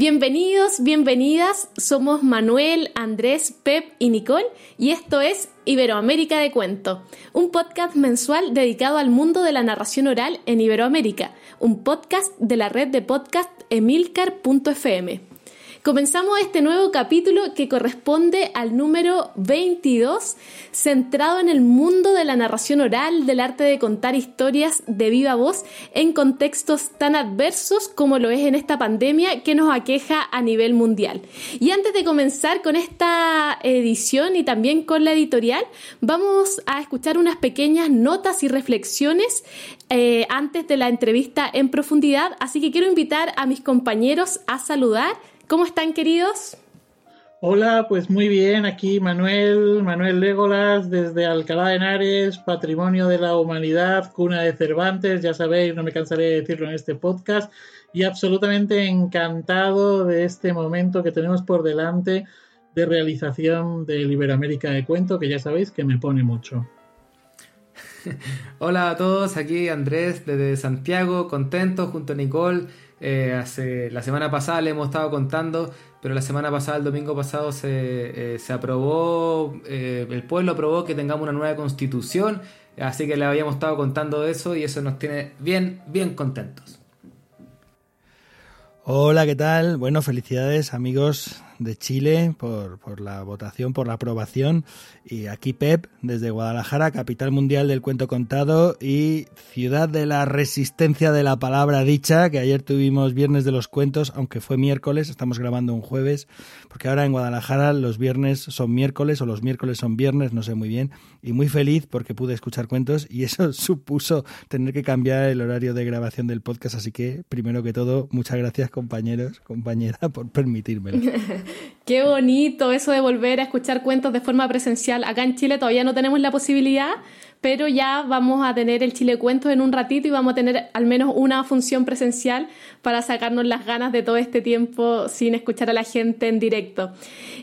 Bienvenidos, bienvenidas. Somos Manuel, Andrés, Pep y Nicole y esto es Iberoamérica de Cuento, un podcast mensual dedicado al mundo de la narración oral en Iberoamérica, un podcast de la red de podcast emilcar.fm. Comenzamos este nuevo capítulo que corresponde al número 22, centrado en el mundo de la narración oral, del arte de contar historias de viva voz en contextos tan adversos como lo es en esta pandemia que nos aqueja a nivel mundial. Y antes de comenzar con esta edición y también con la editorial, vamos a escuchar unas pequeñas notas y reflexiones eh, antes de la entrevista en profundidad, así que quiero invitar a mis compañeros a saludar ¿Cómo están, queridos? Hola, pues muy bien, aquí Manuel, Manuel Légolas, desde Alcalá de Henares, Patrimonio de la Humanidad, cuna de Cervantes, ya sabéis, no me cansaré de decirlo en este podcast, y absolutamente encantado de este momento que tenemos por delante de realización de Iberoamérica de Cuento, que ya sabéis que me pone mucho. Hola a todos, aquí Andrés desde Santiago, contento junto a Nicole eh, hace, la semana pasada le hemos estado contando, pero la semana pasada, el domingo pasado, se, eh, se aprobó, eh, el pueblo aprobó que tengamos una nueva constitución, así que le habíamos estado contando eso y eso nos tiene bien, bien contentos. Hola, ¿qué tal? Bueno, felicidades amigos de Chile por, por, la votación, por la aprobación. Y aquí Pep, desde Guadalajara, capital mundial del cuento contado y ciudad de la resistencia de la palabra dicha, que ayer tuvimos viernes de los cuentos, aunque fue miércoles, estamos grabando un jueves, porque ahora en Guadalajara los viernes son miércoles o los miércoles son viernes, no sé muy bien. Y muy feliz porque pude escuchar cuentos y eso supuso tener que cambiar el horario de grabación del podcast. Así que, primero que todo, muchas gracias compañeros, compañera, por permitírmelo. Qué bonito eso de volver a escuchar cuentos de forma presencial. Acá en Chile todavía no tenemos la posibilidad, pero ya vamos a tener el Chile Cuentos en un ratito y vamos a tener al menos una función presencial para sacarnos las ganas de todo este tiempo sin escuchar a la gente en directo.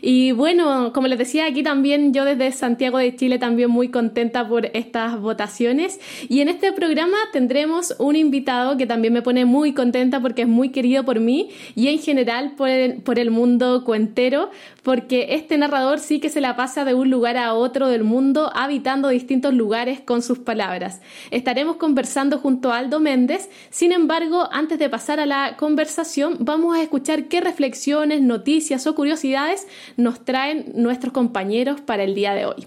Y bueno, como les decía, aquí también yo desde Santiago de Chile también muy contenta por estas votaciones. Y en este programa tendremos un invitado que también me pone muy contenta porque es muy querido por mí y en general por el, por el mundo cuentero, porque este narrador sí que se la pasa de un lugar a otro del mundo, habitando distintos lugares con sus palabras. Estaremos conversando junto a Aldo Méndez, sin embargo, antes de pasar a la conversación, vamos a escuchar qué reflexiones, noticias o curiosidades nos traen nuestros compañeros para el día de hoy.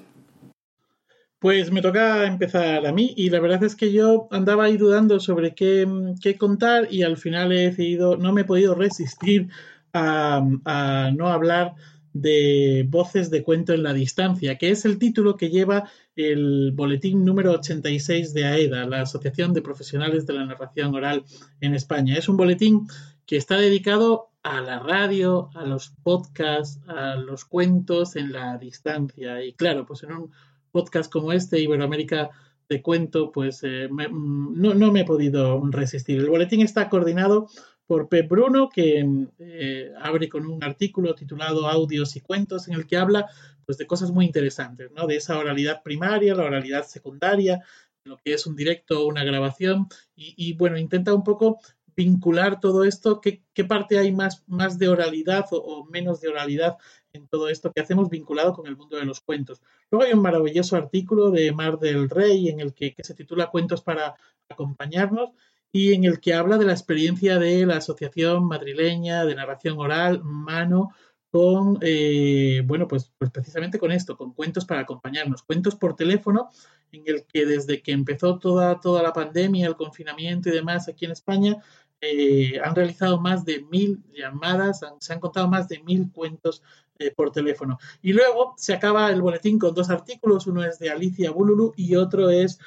Pues me toca empezar a mí y la verdad es que yo andaba ahí dudando sobre qué, qué contar y al final he decidido, no me he podido resistir a, a no hablar de Voces de Cuento en la Distancia, que es el título que lleva el boletín número 86 de AEDA, la Asociación de Profesionales de la Narración Oral en España. Es un boletín que está dedicado a la radio, a los podcasts, a los cuentos en la distancia. Y claro, pues en un podcast como este, Iberoamérica de Cuento, pues eh, mm, no, no me he podido resistir. El boletín está coordinado por Pep Bruno, que eh, abre con un artículo titulado Audios y cuentos, en el que habla pues, de cosas muy interesantes, ¿no? De esa oralidad primaria, la oralidad secundaria, lo que es un directo una grabación, y, bueno, intenta un poco vincular todo esto, qué, parte hay más, más de oralidad o, menos de oralidad en todo esto que hacemos vinculado con el mundo de los cuentos. Luego hay un maravilloso artículo de Mar del Rey en el que, que se titula Cuentos para acompañarnos y en el que habla de la experiencia de la Asociación Madrileña de Narración Oral, Mano, con, eh, bueno, pues, pues precisamente con esto, con cuentos para acompañarnos, cuentos por teléfono, en el que desde que empezó toda, toda la pandemia, el confinamiento y demás aquí en España, eh, han realizado más de mil llamadas, se han contado más de mil cuentos eh, por teléfono. Y luego se acaba el boletín con dos artículos, uno es de Alicia Bululu y otro es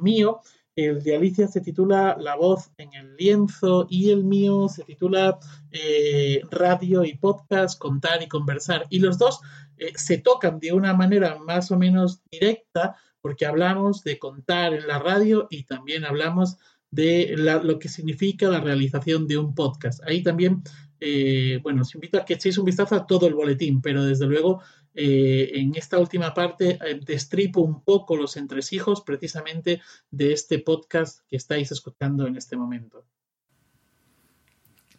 mío, el de Alicia se titula La voz en el lienzo y el mío se titula eh, Radio y podcast, contar y conversar. Y los dos eh, se tocan de una manera más o menos directa porque hablamos de contar en la radio y también hablamos de lo que significa la realización de un podcast. Ahí también, eh, bueno, os invito a que echéis un vistazo a todo el boletín, pero desde luego eh, en esta última parte eh, destripo un poco los entresijos precisamente de este podcast que estáis escuchando en este momento.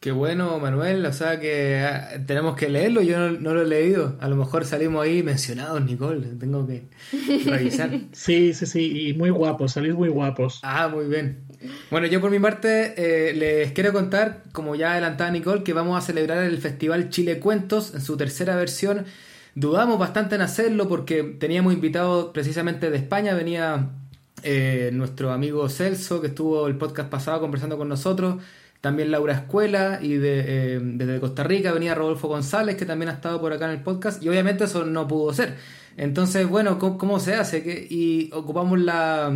Qué bueno, Manuel. O sea que ah, tenemos que leerlo. Yo no, lo he leído. A lo mejor salimos ahí mencionados, Nicole. Tengo que revisar. sí, sí, sí. Y muy guapos. Salís muy guapos. Ah, muy bien. Bueno, yo por mi parte eh, les quiero contar, como ya adelantaba Nicole, que vamos a celebrar el Festival Chile Cuentos en su tercera versión. Dudamos bastante en hacerlo porque teníamos invitados precisamente de España. Venía eh, nuestro amigo Celso, que estuvo el podcast pasado conversando con nosotros también Laura Escuela y de, eh, desde Costa Rica venía Rodolfo González, que también ha estado por acá en el podcast, y obviamente eso no pudo ser. Entonces, bueno, ¿cómo, se hace? Y ocupamos la,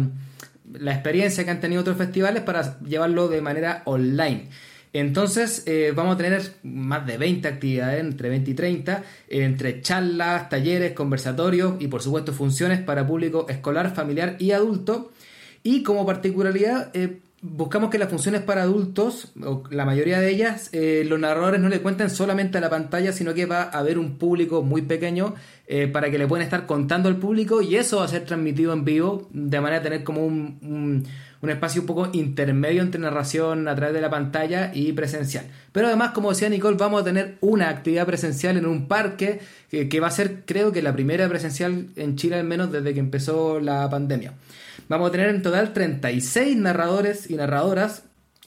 la, experiencia que han tenido otros festivales para llevarlo de manera online. Entonces, eh, vamos a tener más de 20 actividades, entre 20 y 30, entre charlas, talleres, conversatorios y, por supuesto, funciones para público escolar, familiar y adulto. Y como particularidad, eh, buscamos que las funciones para adultos, o la mayoría de ellas, eh, los narradores no le cuenten solamente a la pantalla, sino que va a haber un público muy pequeño eh, para que le puedan estar contando al público y eso va a ser transmitido en vivo de manera de tener como un, un, espacio un poco intermedio entre narración a través de la pantalla y presencial. Pero además, como decía Nicole, vamos a tener una actividad presencial en un parque que, que va a ser, creo que la primera presencial en Chile al menos desde que empezó la pandemia. Vamos a tener en total 36 narradores y narradoras,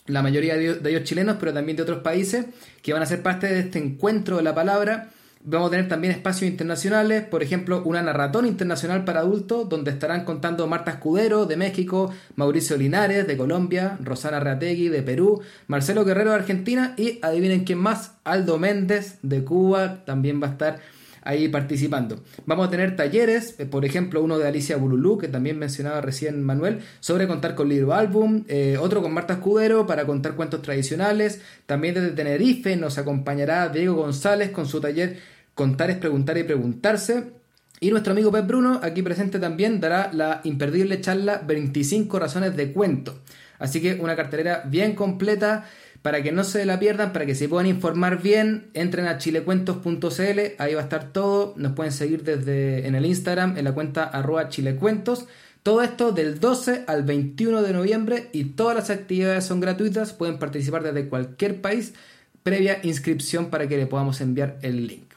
la mayoría de ellos chilenos, pero también de otros países, que van a ser parte de este encuentro de la palabra. Vamos a tener también espacios internacionales, por ejemplo, una narratón internacional para adultos, donde estarán contando Marta Escudero de México, Mauricio Linares de Colombia, Rosana Reategui de Perú, Marcelo Guerrero de Argentina y adivinen quién más, Aldo Méndez de Cuba también va a estar ahí participando. Vamos a tener talleres, eh, por ejemplo, uno de Alicia Bululú, que también mencionaba recién Manuel, sobre contar con libro álbum, eh, otro con Marta Escudero para contar cuentos tradicionales, también desde Tenerife nos acompañará Diego González con su taller Contar es preguntar y preguntarse. Y nuestro amigo Pep Bruno, aquí presente también, dará la imperdible charla 25 razones de cuento. Así que una cartelera bien completa para que no se la pierdan, para que se puedan informar bien, entren a chilecuentos.cl, ahí va a estar todo, nos pueden seguir desde en el Instagram, en la cuenta arroba chilecuentos. Todo esto del 12 al 21 de noviembre y todas las actividades son gratuitas, pueden participar desde cualquier país, previa inscripción para que le podamos enviar el link.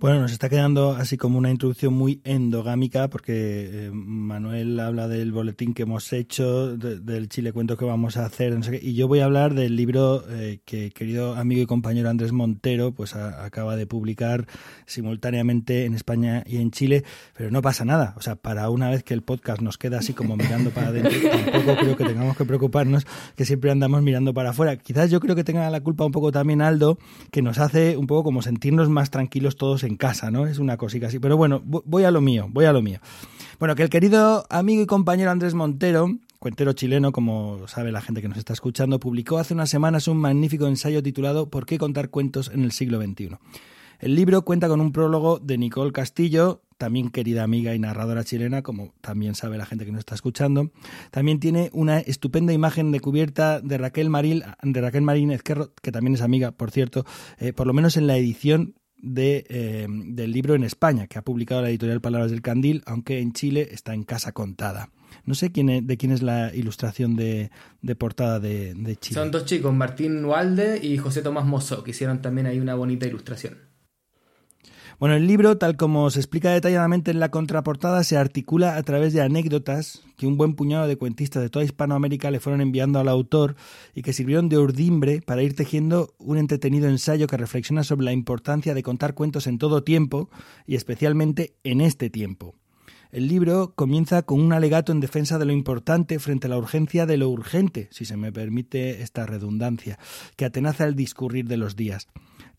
Bueno, nos está quedando así como una introducción muy endogámica porque eh, Manuel habla del boletín que hemos hecho, del Chile Cuento que vamos a hacer, y yo voy a hablar del libro eh, que querido amigo y compañero Andrés Montero pues acaba de publicar simultáneamente en España y en Chile, pero no pasa nada, o sea, para una vez que el podcast nos queda así como mirando para adentro, tampoco creo que tengamos que preocuparnos que siempre andamos mirando para afuera. Quizás yo creo que tenga la culpa un poco también Aldo, que nos hace un poco como sentirnos más tranquilos todos en casa, ¿no? Es una cosita así. Pero bueno, voy a lo mío, voy a lo mío. Bueno, que el querido amigo y compañero Andrés Montero, cuentero chileno, como sabe la gente que nos está escuchando, publicó hace unas semanas un magnífico ensayo titulado ¿Por qué contar cuentos en el siglo XXI? El libro cuenta con un prólogo de Nicole Castillo, también querida amiga y narradora chilena, como también sabe la gente que nos está escuchando. También tiene una estupenda imagen de cubierta de Raquel Marín, de Raquel Marín Ezquerro, que también es amiga, por cierto, eh, por lo menos en la edición de, eh, del libro en España, que ha publicado la editorial Palabras del Candil, aunque en Chile está en casa contada. No sé quién de quién es la ilustración de, de portada de, de, Chile. Son dos chicos, Martín Walde y José Tomás Mozo, que hicieron también ahí una bonita ilustración. Bueno, el libro, tal como se explica detalladamente en la contraportada, se articula a través de anécdotas que un buen puñado de cuentistas de toda Hispanoamérica le fueron enviando al autor y que sirvieron de urdimbre para ir tejiendo un entretenido ensayo que reflexiona sobre la importancia de contar cuentos en todo tiempo y especialmente en este tiempo. El libro comienza con un alegato en defensa de lo importante frente a la urgencia de lo urgente, si se me permite esta redundancia, que atenaza el discurrir de los días.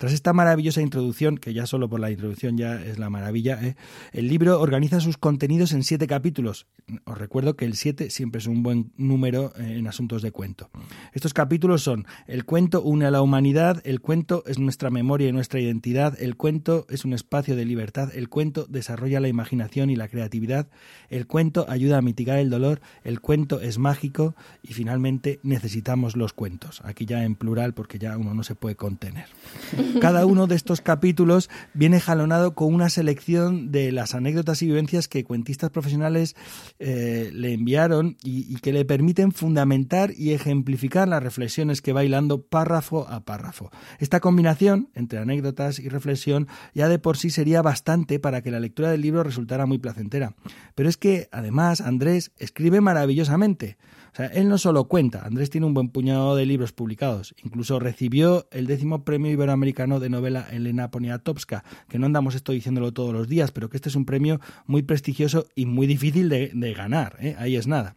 Tras esta maravillosa introducción, que ya solo por la introducción ya es la maravilla, ¿eh? el libro organiza sus contenidos en siete capítulos. Os recuerdo que el siete siempre es un buen número eh, en asuntos de cuento. Estos capítulos son El cuento une a la humanidad, el cuento es nuestra memoria y nuestra identidad, el cuento es un espacio de libertad, el cuento desarrolla la imaginación y la creatividad, el cuento ayuda a mitigar el dolor, el cuento es mágico y finalmente necesitamos los cuentos. Aquí ya en plural porque ya uno no se puede contener. Cada uno de estos capítulos viene jalonado con una selección de las anécdotas y vivencias que cuentistas profesionales eh, le enviaron y, que le permiten fundamentar y ejemplificar las reflexiones que va hilando párrafo a párrafo. Esta combinación entre anécdotas y reflexión ya de por sí sería bastante para que la lectura del libro resultara muy placentera. Pero es que, además, Andrés escribe maravillosamente. O sea, él no solo cuenta, Andrés tiene un buen puñado de libros publicados, incluso recibió el décimo premio iberoamericano de novela Elena Poniatowska, que no andamos esto diciéndolo todos los días, pero que este es un premio muy prestigioso y muy difícil de, ganar, ¿eh? ahí es nada.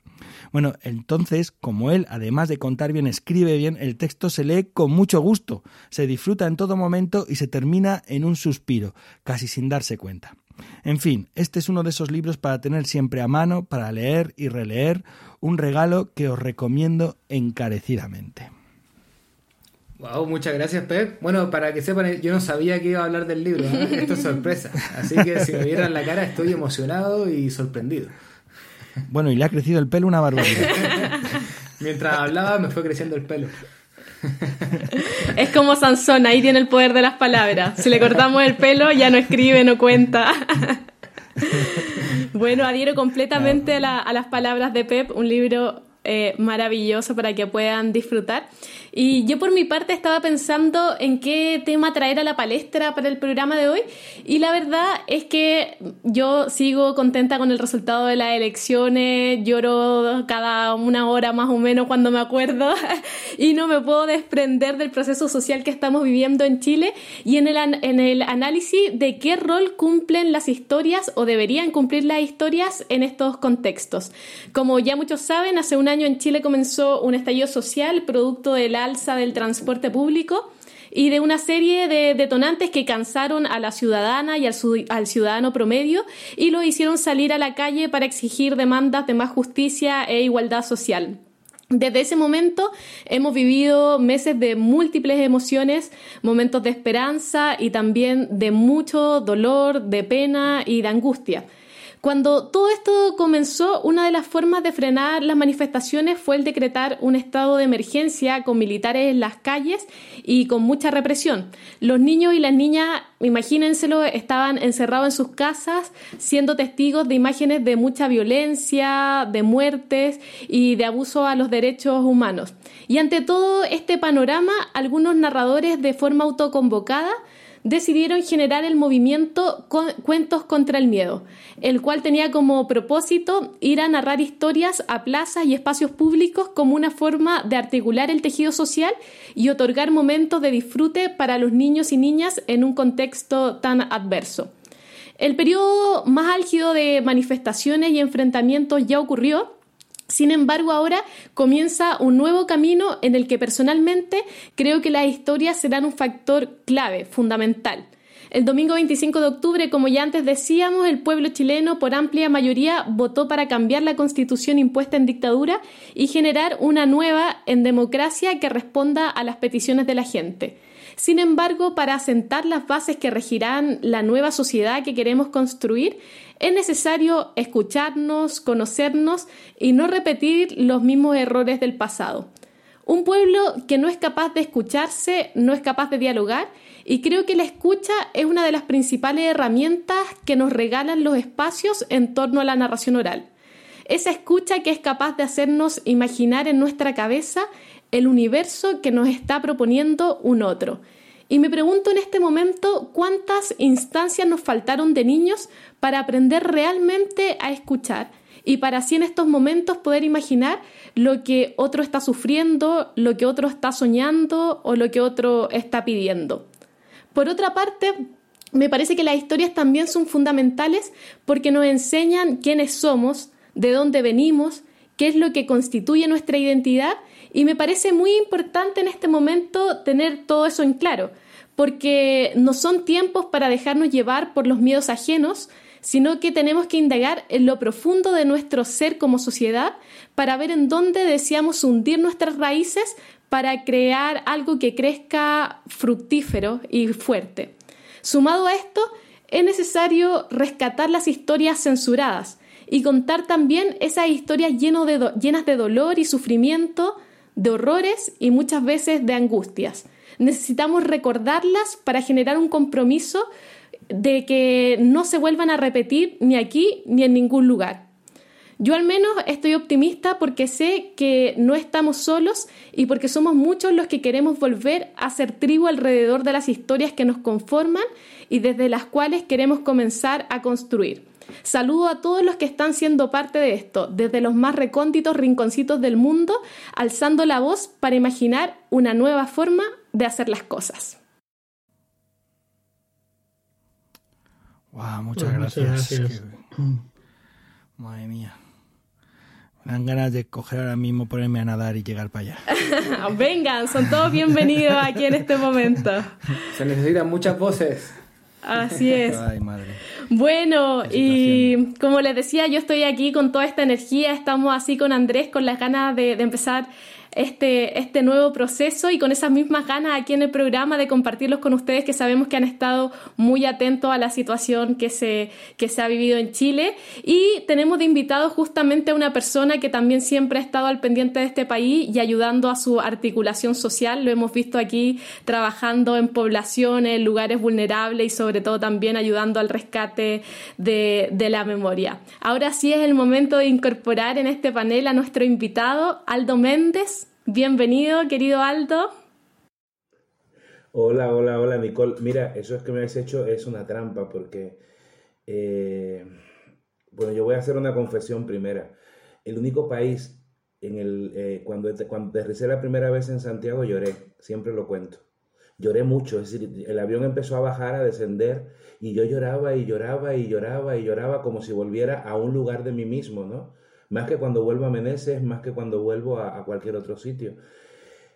Bueno, entonces, como él, además de contar bien, escribe bien, el texto se lee con mucho gusto, se disfruta en todo momento y se termina en un suspiro, casi sin darse cuenta. En fin, este es uno de esos libros para tener siempre a mano, para leer y releer, un regalo que os recomiendo encarecidamente. Wow, muchas gracias, Pep. Bueno, para que sepan, yo no sabía que iba a hablar del libro, ¿eh? esto es sorpresa. Así que si me vieran la cara, estoy emocionado y sorprendido. Bueno, y le ha crecido el pelo una barbaridad. Mientras hablaba, me fue creciendo el pelo. Es como Sansón, ahí tiene el poder de las palabras. Si le cortamos el pelo, ya no escribe, no cuenta. Bueno, adhiero completamente a, las palabras de Pep, un libro eh, maravilloso para que puedan disfrutar. Y yo por mi parte estaba pensando en qué tema traer a la palestra para el programa de hoy y la verdad es que yo sigo contenta con el resultado de las elecciones, lloro cada una hora más o menos cuando me acuerdo y no me puedo desprender del proceso social que estamos viviendo en Chile y en el, en el análisis de qué rol cumplen las historias o deberían cumplir las historias en estos contextos. Como ya muchos saben, hace un año en Chile comenzó un estallido social producto de la alza del transporte público y de una serie de detonantes que cansaron a la ciudadana y al, al, ciudadano promedio y lo hicieron salir a la calle para exigir demandas de más justicia e igualdad social. Desde ese momento hemos vivido meses de múltiples emociones, momentos de esperanza y también de mucho dolor, de pena y de angustia. Cuando todo esto comenzó, una de las formas de frenar las manifestaciones fue el decretar un estado de emergencia con militares en las calles y con mucha represión. Los niños y las niñas, imagínenselo, estaban encerrados en sus casas, siendo testigos de imágenes de mucha violencia, de muertes y de abuso a los derechos humanos. Y ante todo este panorama, algunos narradores de forma autoconvocada decidieron generar el movimiento Cuentos contra el Miedo, el cual tenía como propósito ir a narrar historias a plazas y espacios públicos como una forma de articular el tejido social y otorgar momentos de disfrute para los niños y niñas en un contexto tan adverso. El periodo más álgido de manifestaciones y enfrentamientos ya ocurrió, sin embargo, ahora comienza un nuevo camino en el que personalmente creo que las historias serán un factor clave, fundamental. El domingo 25 de octubre, como ya antes decíamos, el pueblo chileno por amplia mayoría votó para cambiar la constitución impuesta en dictadura y generar una nueva en democracia que responda a las peticiones de la gente. Sin embargo, para asentar las bases que regirán la nueva sociedad que queremos construir, es necesario escucharnos, conocernos y no repetir los mismos errores del pasado. Un pueblo que no es capaz de escucharse, no es capaz de dialogar y creo que la escucha es una de las principales herramientas que nos regalan los espacios en torno a la narración oral. Esa escucha que es capaz de hacernos imaginar en nuestra cabeza el universo que nos está proponiendo un otro. Y me pregunto en este momento cuántas instancias nos faltaron de niños para aprender realmente a escuchar y para así en estos momentos poder imaginar lo que otro está sufriendo, lo que otro está soñando o lo que otro está pidiendo. Por otra parte, me parece que las historias también son fundamentales porque nos enseñan quiénes somos, de dónde venimos, qué es lo que constituye nuestra identidad y me parece muy importante en este momento tener todo eso en claro, porque no son tiempos para dejarnos llevar por los miedos ajenos, sino que tenemos que indagar en lo profundo de nuestro ser como sociedad para ver en dónde deseamos hundir nuestras raíces para crear algo que crezca fructífero y fuerte. Sumado a esto, es necesario rescatar las historias censuradas y contar también esas historias llenas de dolor y sufrimiento de horrores y muchas veces de angustias. Necesitamos recordarlas para generar un compromiso de que no se vuelvan a repetir ni aquí ni en ningún lugar. Yo al menos estoy optimista porque sé que no estamos solos y porque somos muchos los que queremos volver a ser tribu alrededor de las historias que nos conforman y desde las cuales queremos comenzar a construir. Saludo a todos los que están siendo parte de esto, desde los más recónditos rinconcitos del mundo, alzando la voz para imaginar una nueva forma de hacer las cosas. Wow, muchas gracias. Madre mía. Me dan ganas de coger ahora mismo, ponerme a nadar y llegar para allá. Vengan, son todos bienvenidos aquí en este momento. Se necesitan muchas voces. Así es. Ay, madre. Bueno, y como les decía, yo estoy aquí con toda esta energía, estamos así con Andrés, con las ganas de, de empezar este, este nuevo proceso y con esas mismas ganas aquí en el programa de compartirlos con ustedes que sabemos que han estado muy atentos a la situación que se, que se ha vivido en Chile. Y tenemos de invitado justamente a una persona que también siempre ha estado al pendiente de este país y ayudando a su articulación social. Lo hemos visto aquí trabajando en poblaciones, lugares vulnerables y sobre todo también ayudando al rescate de, de la memoria. Ahora sí es el momento de incorporar en este panel a nuestro invitado, Aldo Méndez. Bienvenido, querido Aldo. Hola, hola, hola, Nicole. Mira, eso es que me has hecho es una trampa porque, eh, bueno, yo voy a hacer una confesión primera. El único país en el, eh, cuando, cuando aterricé la primera vez en Santiago lloré, siempre lo cuento. Lloré mucho, es decir, el avión empezó a bajar, a descender, y yo lloraba y lloraba y lloraba y lloraba como si volviera a un lugar de mí mismo, ¿no? Más que cuando vuelvo a Meneses, más que cuando vuelvo a, cualquier otro sitio.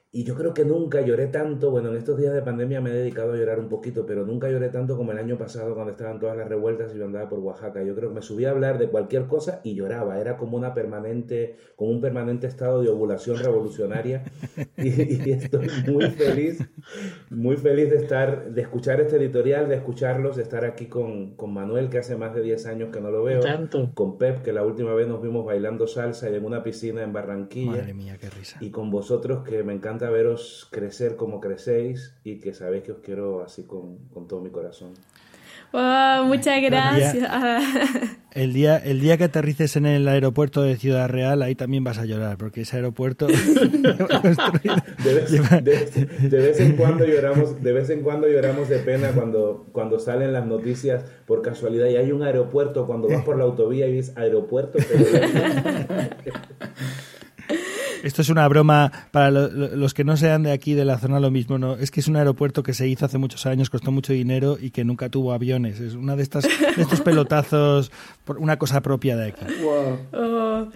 Y yo creo que nunca lloré tanto, bueno, en estos días de pandemia me he dedicado a llorar un poquito, pero nunca lloré tanto como el año pasado cuando estaban todas las revueltas y yo andaba por Oaxaca. Yo creo que me subía a hablar de cualquier cosa y lloraba, era como una permanente, como un permanente estado de ovulación revolucionaria. Y, estoy muy feliz, muy feliz de estar, de escuchar este editorial, de escucharlos, de estar aquí con, con Manuel, que hace más de 10 años que no lo veo, con Pep, que la última vez nos vimos bailando salsa y en una piscina en Barranquilla. Madre mía, qué risa. Y con vosotros, que me encanta veros crecer como crecéis y que sabéis que os quiero así con, todo mi corazón. muchas gracias. El día, el día que aterrices en el aeropuerto de Ciudad Real, ahí también vas a llorar, porque ese aeropuerto de, vez, en cuando lloramos, de vez en cuando lloramos de pena cuando, cuando salen las noticias por casualidad y hay un aeropuerto cuando vas por la autovía y ves aeropuerto. Esto es una broma para los que no sean de aquí, de la zona, lo mismo. no Es que es un aeropuerto que se hizo hace muchos años, costó mucho dinero y que nunca tuvo aviones. Es una de estas de estos pelotazos, una cosa propia de aquí. Oh.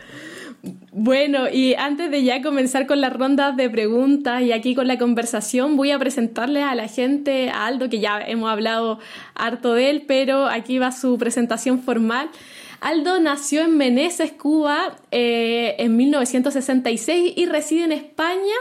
Bueno, y antes de ya comenzar con las rondas de preguntas y aquí con la conversación, voy a presentarles a la gente, a Aldo, que ya hemos hablado harto de él, pero aquí va su presentación formal. Aldo nació en Meneses, Cuba, eh, en 1966 y reside en España.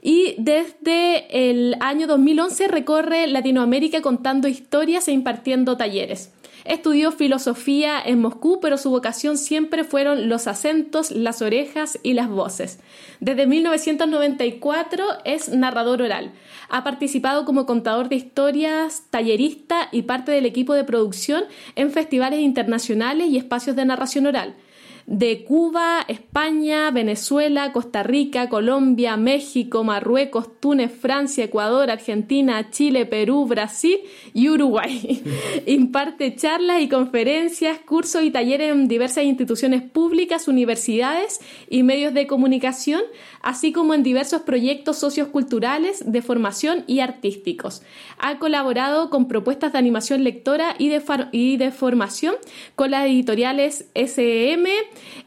Y desde el año 2011 recorre Latinoamérica contando historias e impartiendo talleres. Estudió filosofía en Moscú, pero su vocación siempre fueron los acentos, las orejas y las voces. Desde 1994 es narrador oral. Ha participado como contador de historias, tallerista y parte del equipo de producción en festivales internacionales y espacios de narración oral de Cuba, España, Venezuela, Costa Rica, Colombia, México, Marruecos, Túnez, Francia, Ecuador, Argentina, Chile, Perú, Brasil y Uruguay. Imparte charlas y conferencias, cursos y talleres en diversas instituciones públicas, universidades y medios de comunicación, así como en diversos proyectos socioculturales de formación y artísticos. Ha colaborado con propuestas de animación lectora y de, y de formación con las editoriales SM,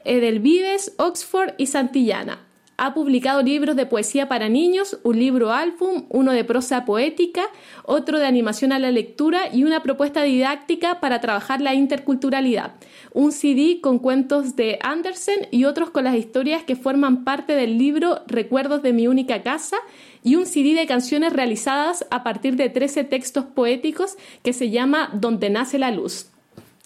Edelvives, Oxford y Santillana. Ha publicado libros de poesía para niños, un libro álbum, uno de prosa poética, otro de animación a la lectura y una propuesta didáctica para trabajar la interculturalidad. Un CD con cuentos de Andersen y otros con las historias que forman parte del libro Recuerdos de mi única casa y un CD de canciones realizadas a partir de 13 textos poéticos que se llama Donde nace la luz.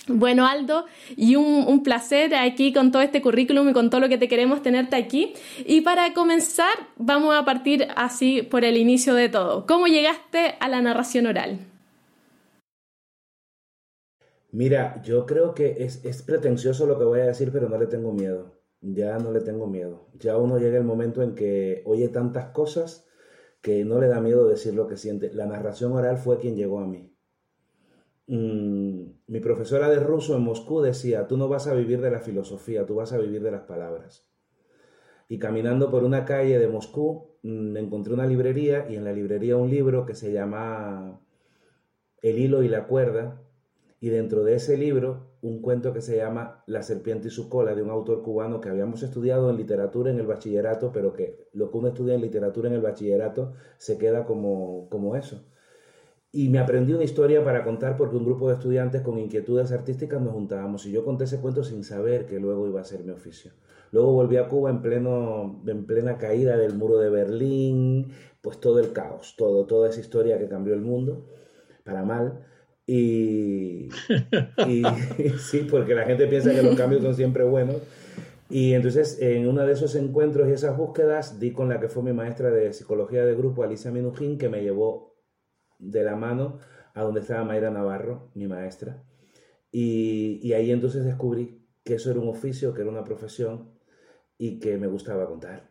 Bueno, Aldo, y un, placer aquí con todo este currículum y con todo lo que te queremos tenerte aquí. Y para comenzar, vamos a partir así por el inicio de todo. ¿Cómo llegaste a la narración oral? Mira, yo creo que es, es pretencioso lo que voy a decir, pero no le tengo miedo. Ya no le tengo miedo. Ya uno llega el momento en que oye tantas cosas que no le da miedo decir lo que siente. La narración oral fue quien llegó a mí. Mm, mi profesora de ruso en Moscú decía, tú no vas a vivir de la filosofía, tú vas a vivir de las palabras. Y caminando por una calle de Moscú, mm, encontré una librería y en la librería un libro que se llama El hilo y la cuerda, y dentro de ese libro un cuento que se llama La serpiente y su cola, de un autor cubano que habíamos estudiado en literatura en el bachillerato, pero que lo que uno estudia en literatura en el bachillerato se queda como, como eso. Y me aprendí una historia para contar porque un grupo de estudiantes con inquietudes artísticas nos juntábamos y yo conté ese cuento sin saber que luego iba a ser mi oficio. Luego volví a Cuba en, pleno, en plena caída del muro de Berlín, pues todo el caos, todo, toda esa historia que cambió el mundo para mal. Y, y sí, porque la gente piensa que los cambios son siempre buenos. Y entonces en uno de esos encuentros y esas búsquedas di con la que fue mi maestra de psicología de grupo, Alicia Minujín, que me llevó de la mano a donde estaba Mayra Navarro, mi maestra. Y, y, ahí entonces descubrí que eso era un oficio, que era una profesión y que me gustaba contar.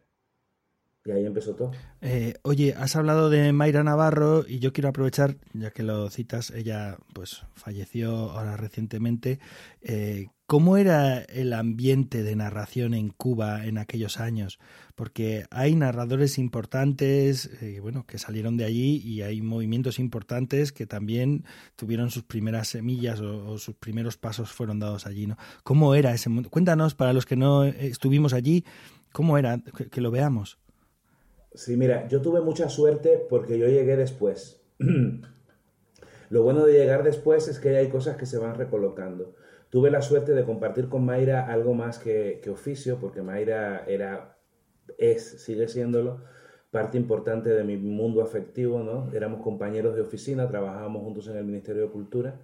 Y ahí empezó todo. Eh, oye, has hablado de Mayra Navarro y yo quiero aprovechar, ya que lo citas, ella pues falleció ahora recientemente. Eh, ¿Cómo era el ambiente de narración en Cuba en aquellos años? Porque hay narradores importantes, eh, bueno, que salieron de allí y hay movimientos importantes que también tuvieron sus primeras semillas o, sus primeros pasos fueron dados allí. ¿Cómo era ese mundo? Cuéntanos para los que no estuvimos allí, ¿cómo era? que lo veamos. Sí, mira, yo tuve mucha suerte porque yo llegué después. Lo bueno de llegar después es que hay cosas que se van recolocando. Tuve la suerte de compartir con Mayra algo más que, oficio, porque Mayra era, es, sigue siéndolo, parte importante de mi mundo afectivo, ¿no? Éramos compañeros de oficina, trabajábamos juntos en el Ministerio de Cultura,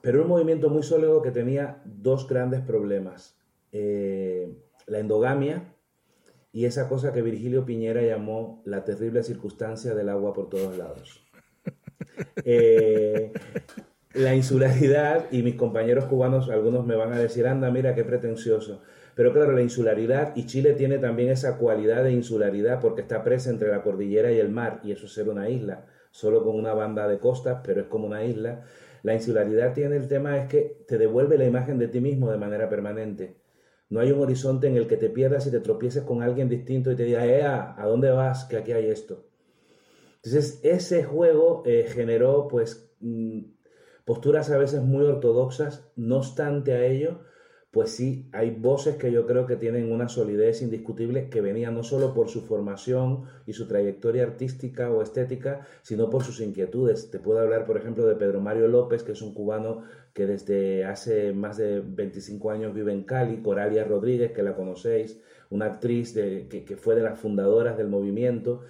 pero un movimiento muy sólido que tenía dos grandes problemas. Eh, la endogamia, y esa cosa que Virgilio Piñera llamó la terrible circunstancia del agua por todos lados. Eh, la insularidad, y mis compañeros cubanos, algunos me van a decir, anda, mira qué pretencioso. Pero claro, la insularidad, y Chile tiene también esa cualidad de insularidad porque está presa entre la cordillera y el mar, y eso es ser una isla, solo con una banda de costas, pero es como una isla. La insularidad tiene el tema es que te devuelve la imagen de ti mismo de manera permanente. No hay un horizonte en el que te pierdas y te tropieces con alguien distinto y te diga, eh, ¿a dónde vas? Que aquí hay esto. Entonces, ese juego eh, generó, pues, mm, posturas a veces muy ortodoxas, no obstante a ello, pues sí, hay voces que yo creo que tienen una solidez indiscutible que venía no solo por su formación y su trayectoria artística o estética, sino por sus inquietudes. Te puedo hablar, por ejemplo, de Pedro Mario López, que es un cubano que desde hace más de 25 años vive en Cali, Coralia Rodríguez, que la conocéis, una actriz que, fue de las fundadoras del movimiento.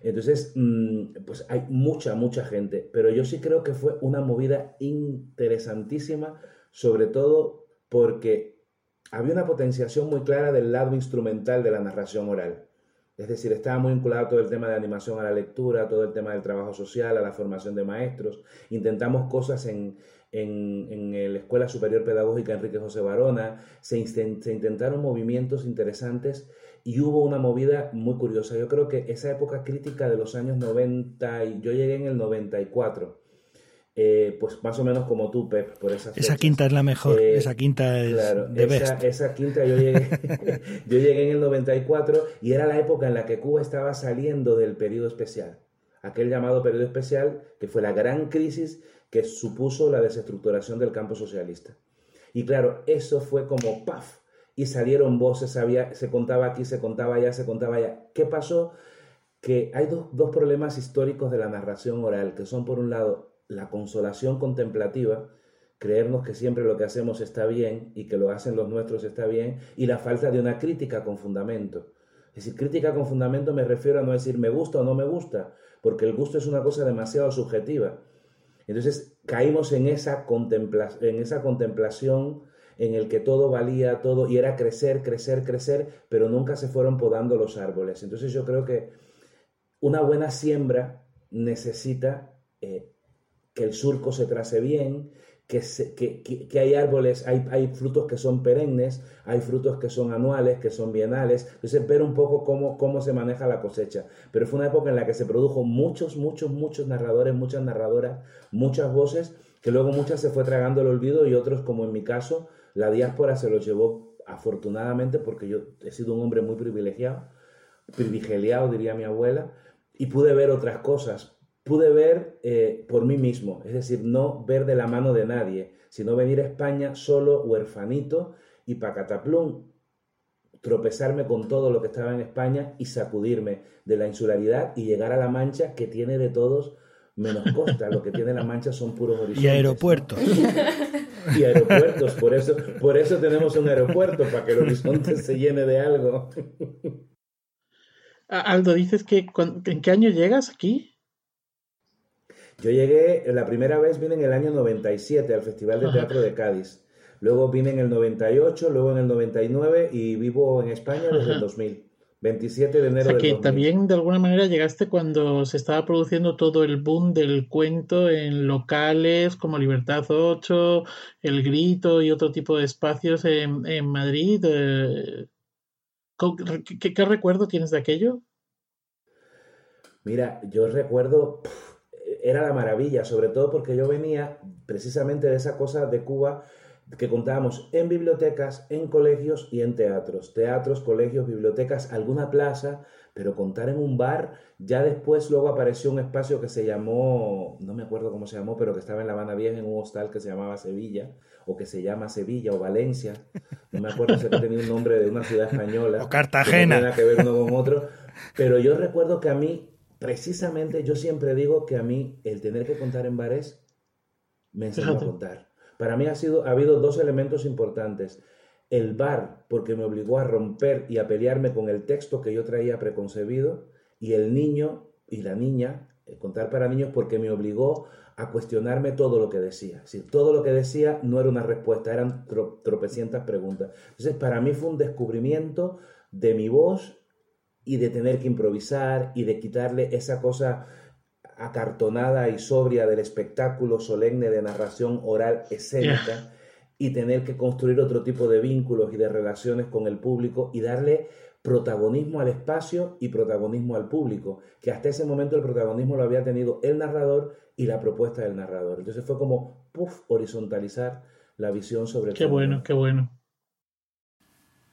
Entonces, mm, pues hay mucha, mucha gente, pero yo sí creo que fue una movida interesantísima, sobre todo porque había una potenciación muy clara del lado instrumental de la narración oral. Es decir, estaba muy vinculado todo el tema de animación a la lectura, todo el tema del trabajo social, a la formación de maestros. Intentamos cosas en, en, la Escuela Superior Pedagógica Enrique José Barona, se, intentaron movimientos interesantes y hubo una movida muy curiosa. Yo creo que esa época crítica de los años 90, y yo llegué en el 94, eh, pues más o menos como tú, Pep, por esa Esa quinta es la mejor, eh, esa quinta es de esa, esa, quinta yo llegué, yo llegué en el 94 y era la época en la que Cuba estaba saliendo del periodo especial, aquel llamado periodo especial que fue la gran crisis que supuso la desestructuración del campo socialista. Y claro, eso fue como ¡paf! Y salieron voces, había, se contaba aquí, se contaba allá, se contaba allá. ¿Qué pasó? Que hay dos, dos problemas históricos de la narración oral, que son por un lado la consolación contemplativa, creernos que siempre lo que hacemos está bien y que lo hacen los nuestros está bien, y la falta de una crítica con fundamento. Es decir, crítica con fundamento me refiero a no decir me gusta o no me gusta, porque el gusto es una cosa demasiado subjetiva. Entonces caímos en esa, en esa contemplación en el que todo valía, todo, y era crecer, crecer, crecer, pero nunca se fueron podando los árboles. Entonces yo creo que una buena siembra necesita eh, que el surco se trace bien, que, que, hay árboles, hay, hay, frutos que son perennes, hay frutos que son anuales, que son bienales. Entonces, ver un poco cómo, cómo se maneja la cosecha. Pero fue una época en la que se produjo muchos, muchos, muchos narradores, muchas narradoras, muchas voces, que luego muchas se fue tragando el olvido y otros, como en mi caso, la diáspora se los llevó afortunadamente porque yo he sido un hombre muy privilegiado, privilegiado diría mi abuela, y pude ver otras cosas. Pude ver eh, por mí mismo, es decir, no ver de la mano de nadie, sino venir a España solo, huerfanito, y pacataplum, tropezarme con todo lo que estaba en España y sacudirme de la insularidad y llegar a La Mancha, que tiene de todos menos costa. Lo que tiene La Mancha son puros horizontes. Y aeropuertos. y aeropuertos. Por eso, por eso tenemos un aeropuerto, para que el horizonte se llene de algo. Aldo, dices que ¿en qué año llegas aquí? Yo llegué, la primera vez vine en el año 97 al Festival de Teatro de Cádiz. Luego vine en el 98, luego en el 99 y vivo en España desde el 2000. 27 de enero. O sea que también de alguna manera llegaste cuando se estaba produciendo todo el boom del cuento en locales como Libertad 8, El Grito y otro tipo de espacios en, en Madrid. Eh, ¿Qué, recuerdo tienes de aquello? Mira, yo recuerdo, era la maravilla, sobre todo porque yo venía precisamente de esa cosa de Cuba que contábamos en bibliotecas, en colegios y en teatros. Teatros, colegios, bibliotecas, alguna plaza, pero contar en un bar. Ya después luego apareció un espacio que se llamó, no me acuerdo cómo se llamó, pero que estaba en La Habana Vieja, en un hostal que se llamaba Sevilla, o que se llama Sevilla o Valencia. No me acuerdo si tenía un nombre de una ciudad española. O Cartagena. Que no que ver uno con otro. Pero yo recuerdo que a mí, precisamente, yo siempre digo que a mí el tener que contar en bares me enseñó a contar. Para mí ha, sido, ha habido dos elementos importantes. El bar, porque me obligó a romper y a pelearme con el texto que yo traía preconcebido, y el niño y la niña, eh, contar para niños, porque me obligó a cuestionarme todo lo que decía. Si todo lo que decía no era una respuesta, eran tropecientas preguntas. Entonces, para mí fue un descubrimiento de mi voz y de tener que improvisar y de quitarle esa cosa acartonada y sobria del espectáculo solemne de narración oral escénica y tener que construir otro tipo de vínculos y de relaciones con el público y darle protagonismo al espacio y protagonismo al público, que hasta ese momento el protagonismo lo había tenido el narrador y la propuesta del narrador. Entonces fue como, puff, horizontalizar la visión sobre Qué bueno, qué bueno.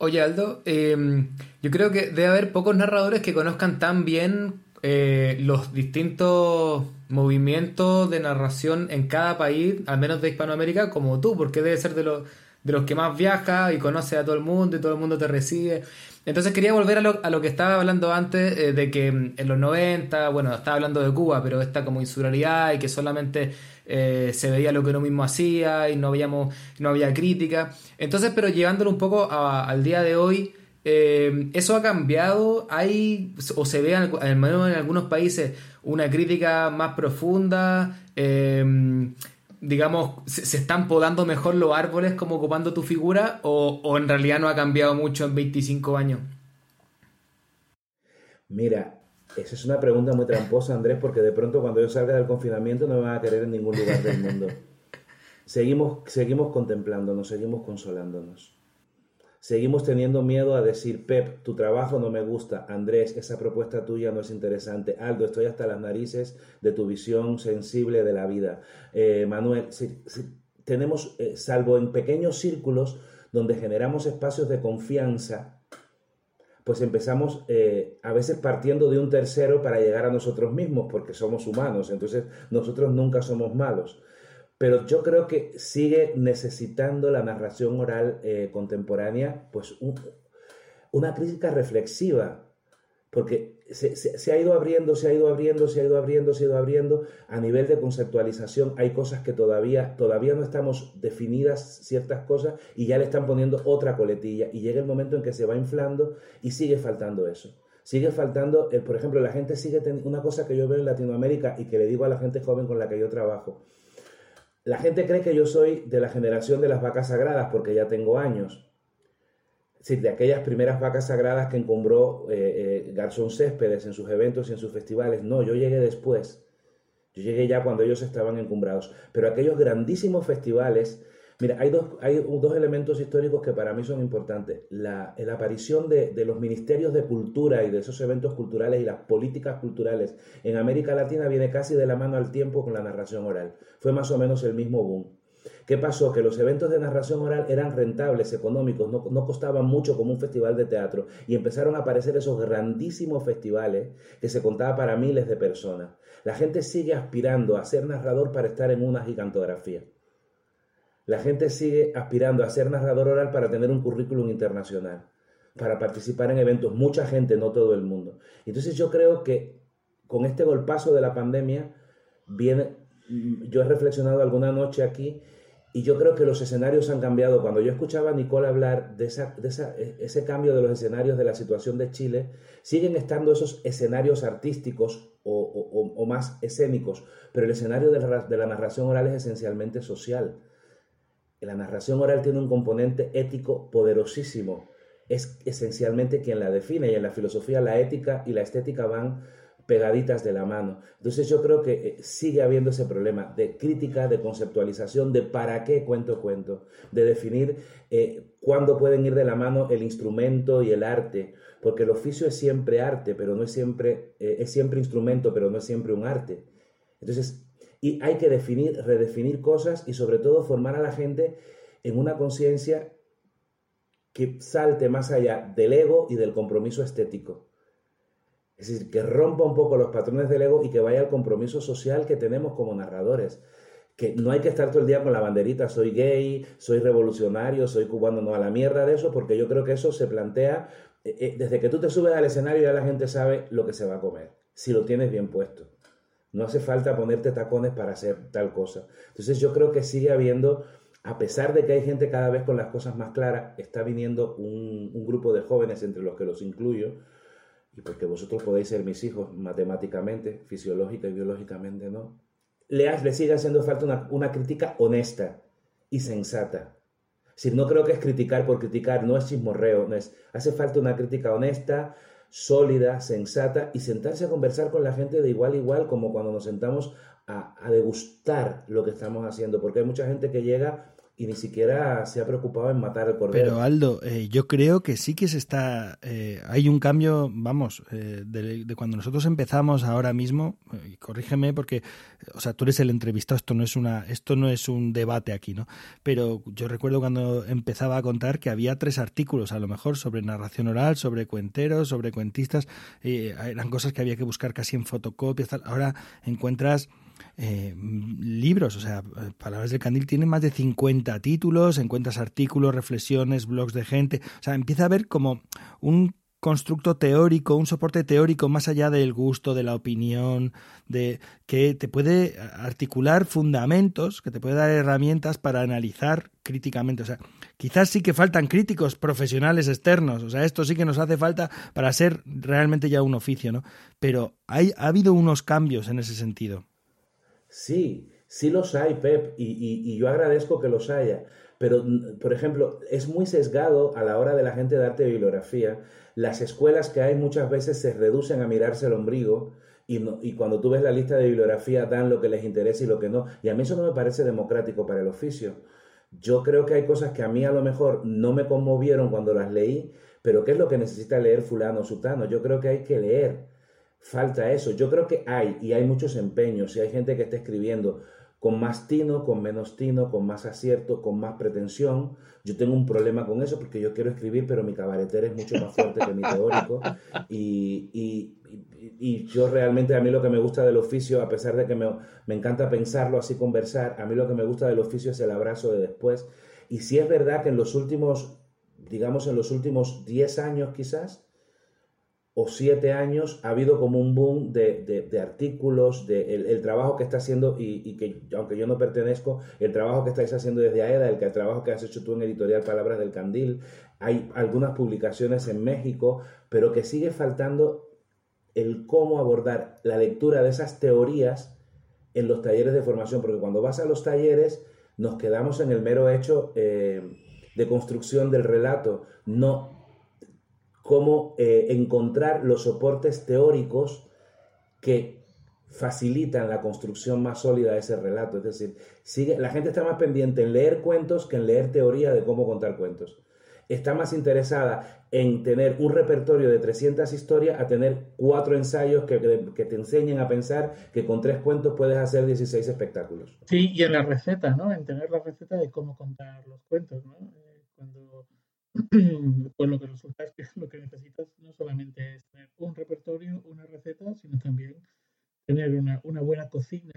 Oye Aldo, em, yo creo que debe haber pocos narradores que conozcan tan bien eh, los distintos movimientos de narración en cada país, al menos de Hispanoamérica, como tú, porque debe ser de los, de los que más viaja y conoce a todo el mundo y todo el mundo te recibe. Entonces quería volver a lo, a lo que estaba hablando antes, eh, de que mm, en los 90, bueno, estaba hablando de Cuba, pero esta como insularidad y que solamente eh, se veía lo que uno mismo hacía y no, habíamos, no había crítica. Entonces, pero llevándolo un poco al día de hoy, eh, ¿Eso ha cambiado? ¿Hay o se ve, al menos en algunos países, una crítica más profunda? Eh, digamos, ¿se, están podando mejor los árboles como ocupando tu figura? ¿O, en realidad no ha cambiado mucho en 25 años? Mira, esa es una pregunta muy tramposa, Andrés, porque de pronto cuando yo salga del confinamiento no me van a querer en ningún lugar del mundo. Seguimos, seguimos contemplándonos, seguimos consolándonos. Seguimos teniendo miedo a decir, Pep, tu trabajo no me gusta, Andrés, esa propuesta tuya no es interesante, Aldo, estoy hasta las narices de tu visión sensible de la vida. Eh, Manuel, tenemos, eh, salvo en pequeños círculos donde generamos espacios de confianza, pues empezamos eh, a veces partiendo de un tercero para llegar a nosotros mismos, porque somos humanos, entonces nosotros nunca somos malos. Pero yo creo que sigue necesitando la narración oral eh, contemporánea, pues una crítica reflexiva, porque se, ha ido abriendo, se ha ido abriendo, se ha ido abriendo, se ha ido abriendo. A nivel de conceptualización hay cosas que todavía, todavía no estamos definidas ciertas cosas y ya le están poniendo otra coletilla y llega el momento en que se va inflando y sigue faltando eso. Sigue faltando, por ejemplo, la gente sigue teniendo una cosa que yo veo en Latinoamérica y que le digo a la gente joven con la que yo trabajo la gente cree que yo soy de la generación de las vacas sagradas porque ya tengo años. Sí, de aquellas primeras vacas sagradas que encumbró eh, eh, Garzón Céspedes en sus eventos y en sus festivales. No, yo llegué después. Yo llegué ya cuando ellos estaban encumbrados. Pero aquellos grandísimos festivales Mira, hay dos, hay dos elementos históricos que para mí son importantes. La, la aparición de, de, los ministerios de cultura y de esos eventos culturales y las políticas culturales en América Latina viene casi de la mano al tiempo con la narración oral. Fue más o menos el mismo boom. ¿Qué pasó? Que los eventos de narración oral eran rentables, económicos, no, no, costaban mucho como un festival de teatro y empezaron a aparecer esos grandísimos festivales que se contaba para miles de personas. La gente sigue aspirando a ser narrador para estar en una gigantografía. La gente sigue aspirando a ser narrador oral para tener un currículum internacional, para participar en eventos. Mucha gente, no todo el mundo. Entonces yo creo que con este golpazo de la pandemia, viene, yo he reflexionado alguna noche aquí y yo creo que los escenarios han cambiado. Cuando yo escuchaba a Nicole hablar de, esa, de esa, ese cambio de los escenarios de la situación de Chile, siguen estando esos escenarios artísticos o, o, o más escénicos, pero el escenario de la, de la narración oral es esencialmente social la narración oral tiene un componente ético poderosísimo. Es esencialmente quien la define y en la filosofía la ética y la estética van pegaditas de la mano. Entonces yo creo que eh, sigue habiendo ese problema de crítica, de conceptualización, de para qué cuento cuento, de definir eh, cuándo pueden ir de la mano el instrumento y el arte, porque el oficio es siempre arte, pero no es siempre, eh, es siempre instrumento, pero no es siempre un arte. Entonces y hay que definir, redefinir cosas y sobre todo formar a la gente en una conciencia que salte más allá del ego y del compromiso estético. Es decir, que rompa un poco los patrones del ego y que vaya al compromiso social que tenemos como narradores. Que no hay que estar todo el día con la banderita, soy gay, soy revolucionario, soy cubano, no a la mierda de eso, porque yo creo que eso se plantea eh, eh, desde que tú te subes al escenario ya la gente sabe lo que se va a comer, si lo tienes bien puesto. No hace falta ponerte tacones para hacer tal cosa. Entonces yo creo que sigue habiendo, a pesar de que hay gente cada vez con las cosas más claras, está viniendo un, grupo de jóvenes entre los que los incluyo, y porque vosotros podéis ser mis hijos matemáticamente, fisiológica y biológicamente, ¿no? Le, le sigue haciendo falta una, una crítica honesta y sensata. Si no creo que es criticar por criticar, no es chismorreo, no es, hace falta una crítica honesta, sólida, sensata y sentarse a conversar con la gente de igual a igual, como cuando nos sentamos a, a, degustar lo que estamos haciendo, porque hay mucha gente que llega y ni siquiera se ha preocupado en matar el cordero. Pero Aldo, eh, yo creo que sí que se está, eh, hay un cambio, vamos, eh, de, cuando nosotros empezamos ahora mismo, y corrígeme porque, o sea, tú eres el entrevistado, esto no es una, esto no es un debate aquí, ¿no? Pero yo recuerdo cuando empezaba a contar que había tres artículos, a lo mejor, sobre narración oral, sobre cuenteros, sobre cuentistas, eran cosas que había que buscar casi en fotocopias, tal. ahora encuentras eh, libros, o sea, Palabras del Candil tiene más de 50 títulos, encuentras artículos, reflexiones, blogs de gente, o sea, empieza a haber como un constructo teórico, un soporte teórico más allá del gusto, de la opinión, de que te puede articular fundamentos, que te puede dar herramientas para analizar críticamente. O sea, quizás sí que faltan críticos profesionales externos. O sea, esto sí que nos hace falta para ser realmente ya un oficio, ¿no? Pero hay, ha habido unos cambios en ese sentido. Sí, sí los hay, Pep, y, y, yo agradezco que los haya. Pero, por ejemplo, es muy sesgado a la hora de la gente darte bibliografía. Las escuelas que hay muchas veces se reducen a mirarse el ombligo y, no, y cuando tú ves la lista de bibliografía dan lo que les interesa y lo que no. Y a mí eso no me parece democrático para el oficio. Yo creo que hay cosas que a mí a lo mejor no me conmovieron cuando las leí, pero ¿qué es lo que necesita leer fulano o sutano? Yo creo que hay que leer falta eso. Yo creo que hay, y hay muchos empeños, y hay gente que está escribiendo con más tino, con menos tino, con más acierto, con más pretensión. Yo tengo un problema con eso porque yo quiero escribir, pero mi cabaretero es mucho más fuerte que mi teórico. Y, y, y, yo realmente, a mí lo que me gusta del oficio, a pesar de que me, me encanta pensarlo así, conversar, a mí lo que me gusta del oficio es el abrazo de después. Y si es verdad que en los últimos, digamos, en los últimos 10 años quizás, o siete años ha habido como un boom de, de, de artículos, de el, trabajo que está haciendo, y, y, que aunque yo no pertenezco, el trabajo que estáis haciendo desde AEDA, el, el trabajo que has hecho tú en Editorial Palabras del Candil, hay algunas publicaciones en México, pero que sigue faltando el cómo abordar la lectura de esas teorías en los talleres de formación, porque cuando vas a los talleres nos quedamos en el mero hecho eh, de construcción del relato, no cómo eh, encontrar los soportes teóricos que facilitan la construcción más sólida de ese relato. Es decir, sigue, la gente está más pendiente en leer cuentos que en leer teoría de cómo contar cuentos. Está más interesada en tener un repertorio de 300 historias a tener cuatro ensayos que, que, te enseñen a pensar que con tres cuentos puedes hacer 16 espectáculos. Sí, y en la receta, ¿no? En tener la receta de cómo contar los cuentos, ¿no? Pues lo que resulta es que lo que necesitas no solamente es tener un repertorio, una receta, sino también tener una, una buena cocina,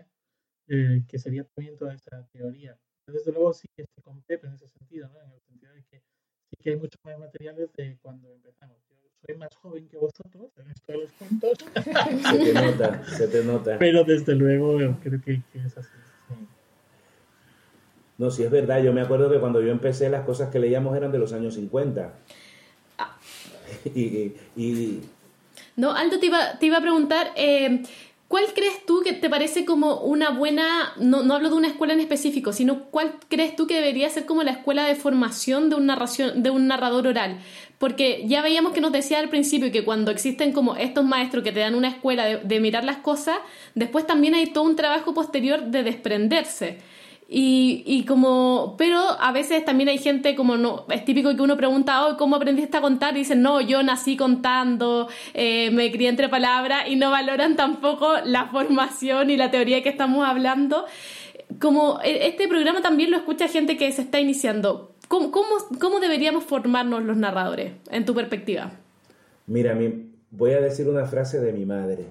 eh, que sería también toda esa teoría. Desde luego sí que se completo en ese sentido, ¿no? En el sentido de que sí que hay muchos más materiales de cuando empezamos. Yo soy más joven que vosotros en esto de los cuentos. se te nota, se te nota. Pero desde luego creo que, que es así. No, sí es verdad. Yo me acuerdo que cuando yo empecé las cosas que leíamos eran de los años 50. Ah. y, y, No, Aldo, te iba, te iba a preguntar, eh, ¿cuál crees tú que te parece como una buena, no, no hablo de una escuela en específico, sino cuál crees tú que debería ser como la escuela de formación de un, narración, de un narrador oral? Porque ya veíamos que nos decía al principio que cuando existen como estos maestros que te dan una escuela de, de mirar las cosas, después también hay todo un trabajo posterior de desprenderse. Y, como, pero a veces también hay gente como no, es típico que uno pregunta, oh, ¿cómo aprendiste a contar? Y dicen, no, yo nací contando, eh, me crié entre palabras y no valoran tampoco la formación y la teoría que estamos hablando. Como e, este programa también lo escucha gente que se está iniciando. ¿Cómo, cómo, cómo deberíamos formarnos los narradores, en tu perspectiva? Mira, voy a decir una frase de mi madre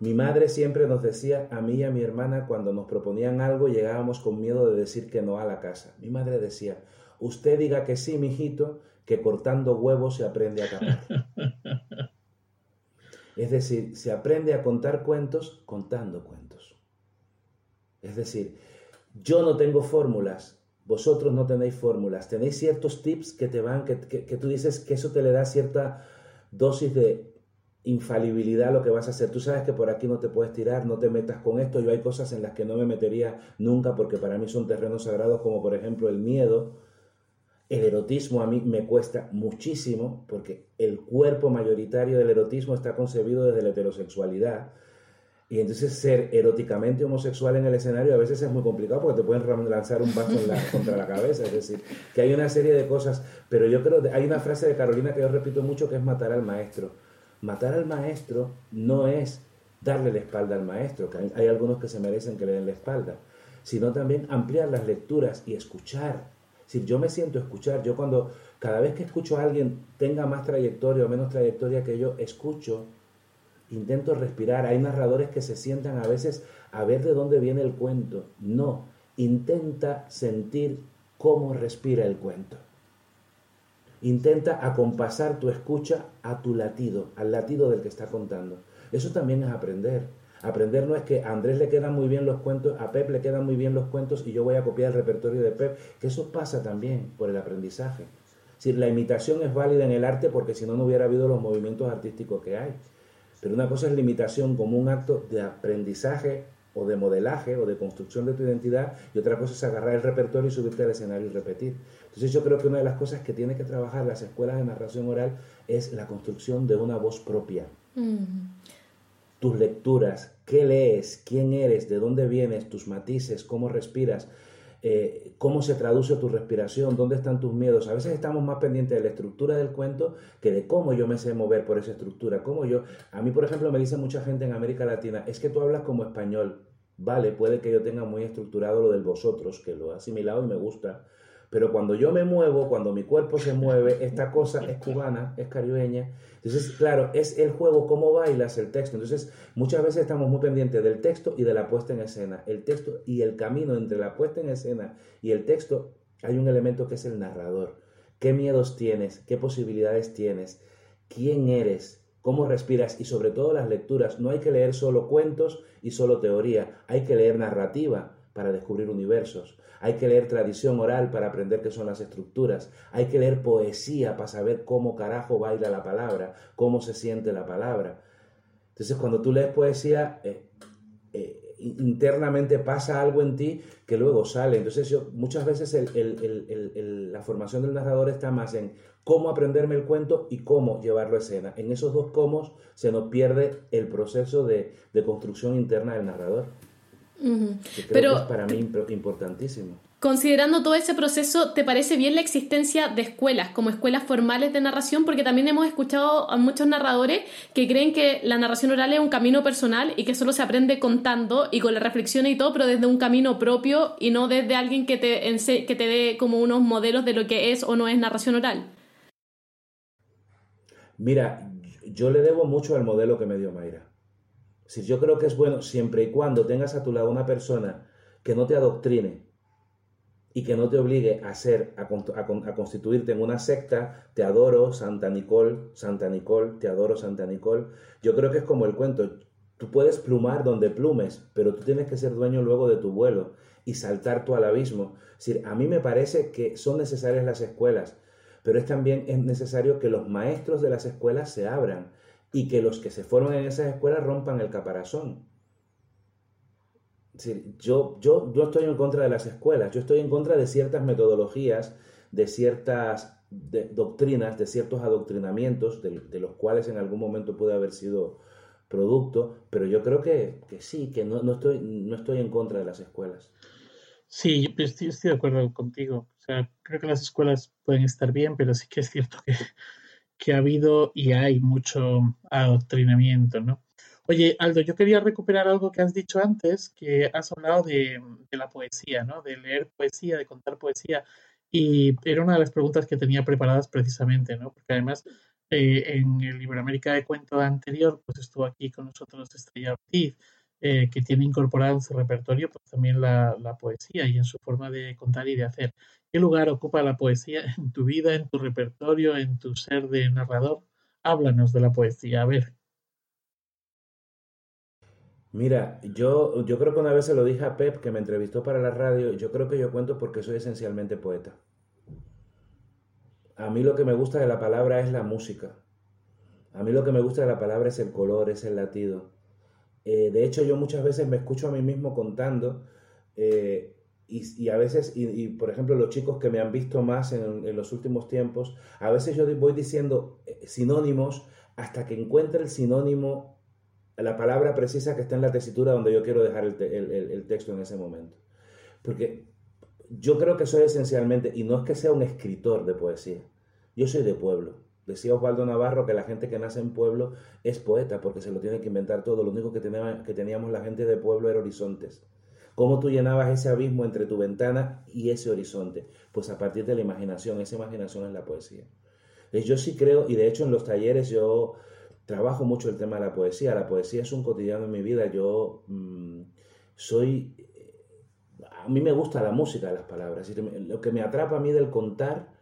mi madre siempre nos decía a mí y a mi hermana cuando nos proponían algo llegábamos con miedo de decir que no a la casa. Mi madre decía, usted diga que sí, mijito, que cortando huevos se aprende a capar. es decir, se aprende a contar cuentos contando cuentos. Es decir, yo no tengo fórmulas, vosotros no tenéis fórmulas, tenéis ciertos tips que te van, que, que tú dices que eso te le da cierta dosis de infalibilidad lo que vas a hacer. Tú sabes que por aquí no te puedes tirar, no te metas con esto. Yo hay cosas en las que no me metería nunca porque para mí son terrenos sagrados como por ejemplo el miedo. El erotismo a mí me cuesta muchísimo porque el cuerpo mayoritario del erotismo está concebido desde la heterosexualidad. Y entonces ser eróticamente homosexual en el escenario a veces es muy complicado porque te pueden lanzar un vaso contra la cabeza. Es decir, que hay una serie de cosas. Pero yo creo que hay una frase de Carolina que yo repito mucho que es matar al maestro matar al maestro no es darle la espalda al maestro, que hay, algunos que se merecen que le den la espalda, sino también ampliar las lecturas y escuchar. Si yo me siento escuchar, yo cuando cada vez que escucho a alguien tenga más trayectoria o menos trayectoria que yo, escucho, intento respirar. Hay narradores que se sientan a veces a ver de dónde viene el cuento. No, intenta sentir cómo respira el cuento. Intenta acompasar tu escucha a tu latido, al latido del que está contando. Eso también es aprender. Aprender no es que a Andrés le quedan muy bien los cuentos, a Pep le quedan muy bien los cuentos y yo voy a copiar el repertorio de Pep, que eso pasa también por el aprendizaje. Si la imitación es válida en el arte porque si no, no hubiera habido los movimientos artísticos que hay. Pero una cosa es la imitación como un acto de aprendizaje o de modelaje o de construcción de tu identidad y otra cosa es agarrar el repertorio y subirte al escenario y repetir. Entonces yo creo que una de las cosas que tiene que trabajar las escuelas de narración oral es la construcción de una voz propia. Tus lecturas, qué lees, quién eres, de dónde vienes, tus matices, cómo respiras, eh, cómo se traduce tu respiración, dónde están tus miedos. A veces estamos más pendientes de la estructura del cuento que de cómo yo me sé mover por esa estructura. Cómo yo, a mí, por ejemplo, me dice mucha gente en América Latina, es que tú hablas como español. Vale, puede que yo tenga muy estructurado lo del vosotros, que lo he asimilado y me gusta, pero cuando yo me muevo, cuando mi cuerpo se mueve, esta cosa es cubana, es caribeña. Entonces, claro, es el juego, cómo bailas el texto. Entonces, muchas veces estamos muy pendientes del texto y de la puesta en escena. El texto y el camino entre la puesta en escena y el texto, hay un elemento que es el narrador. ¿Qué miedos tienes? ¿Qué posibilidades tienes? ¿Quién eres? cómo respiras y sobre todo las lecturas. No hay que leer solo cuentos y solo teoría, hay que leer narrativa para descubrir universos. Hay que leer tradición oral para aprender qué son las estructuras. Hay que leer poesía para saber cómo carajo baila la palabra, cómo se siente la palabra. Entonces, cuando tú lees poesía, eh, eh, internamente pasa algo en ti que luego sale. Entonces yo muchas veces la formación del narrador está más en cómo aprenderme el cuento y cómo llevarlo a escena. En esos dos cómo se nos pierde el proceso de, construcción interna del narrador. Pero, es para mí importantísimo. Considerando todo ese proceso, ¿te parece bien la existencia de escuelas, como escuelas formales de narración? Porque también hemos escuchado a muchos narradores que creen que la narración oral es un camino personal y que solo se aprende contando y con la reflexión y todo, pero desde un camino propio y no desde alguien que te, que te dé como unos modelos de lo que es o no es narración oral. Mira, yo le debo mucho al modelo que me dio Mayra. Si yo creo que es bueno siempre y cuando tengas a tu lado una persona que no te adoctrine, y que no te obligue a ser, a, constituirte en una secta, te adoro, Santa Nicole, Santa Nicole, te adoro, Santa Nicole. Yo creo que es como el cuento, tú puedes plumar donde plumes, pero tú tienes que ser dueño luego de tu vuelo y saltar tú al abismo. Es a mí me parece que son necesarias las escuelas, pero es también es necesario que los maestros de las escuelas se abran y que los que se forman en esas escuelas rompan el caparazón yo, yo, yo estoy en contra de las escuelas, yo estoy en contra de ciertas metodologías, de ciertas doctrinas, de ciertos adoctrinamientos, de, los cuales en algún momento puede haber sido producto, pero yo creo que, sí, que no, estoy, no estoy en contra de las escuelas. Sí, estoy, estoy de acuerdo contigo. O sea, creo que las escuelas pueden estar bien, pero sí que es cierto que, que ha habido y hay mucho adoctrinamiento, ¿no? Oye, Aldo, yo quería recuperar algo que has dicho antes, que has hablado de, la poesía, ¿no? De leer poesía, de contar poesía. Y era una de las preguntas que tenía preparadas precisamente, ¿no? Porque además eh, en el Iberoamérica de Cuento anterior, pues estuvo aquí con nosotros Estrella Ortiz, eh, que tiene incorporado en su repertorio pues también la, la, poesía y en su forma de contar y de hacer. ¿Qué lugar ocupa la poesía en tu vida, en tu repertorio, en tu ser de narrador? Háblanos de la poesía, a ver. Mira, yo, yo creo que una vez se lo dije a Pep, que me entrevistó para la radio, yo creo que yo cuento porque soy esencialmente poeta. A mí lo que me gusta de la palabra es la música. A mí lo que me gusta de la palabra es el color, es el latido. Eh, de hecho, yo muchas veces me escucho a mí mismo contando eh, y, a veces, y, por ejemplo, los chicos que me han visto más en, los últimos tiempos, a veces yo voy diciendo eh, sinónimos hasta que encuentre el sinónimo la palabra precisa que está en la tesitura donde yo quiero dejar el, texto en ese momento. Porque yo creo que soy esencialmente, y no es que sea un escritor de poesía, yo soy de pueblo. Decía Osvaldo Navarro que la gente que nace en pueblo es poeta porque se lo tiene que inventar todo. Lo único que, que teníamos la gente de pueblo era horizontes. ¿Cómo tú llenabas ese abismo entre tu ventana y ese horizonte? Pues a partir de la imaginación, esa imaginación es la poesía. Yo sí creo, y de hecho en los talleres yo trabajo mucho el tema de la poesía. La poesía es un cotidiano en mi vida. Yo mm, soy... A mí me gusta la música de las palabras. Lo que me atrapa a mí del contar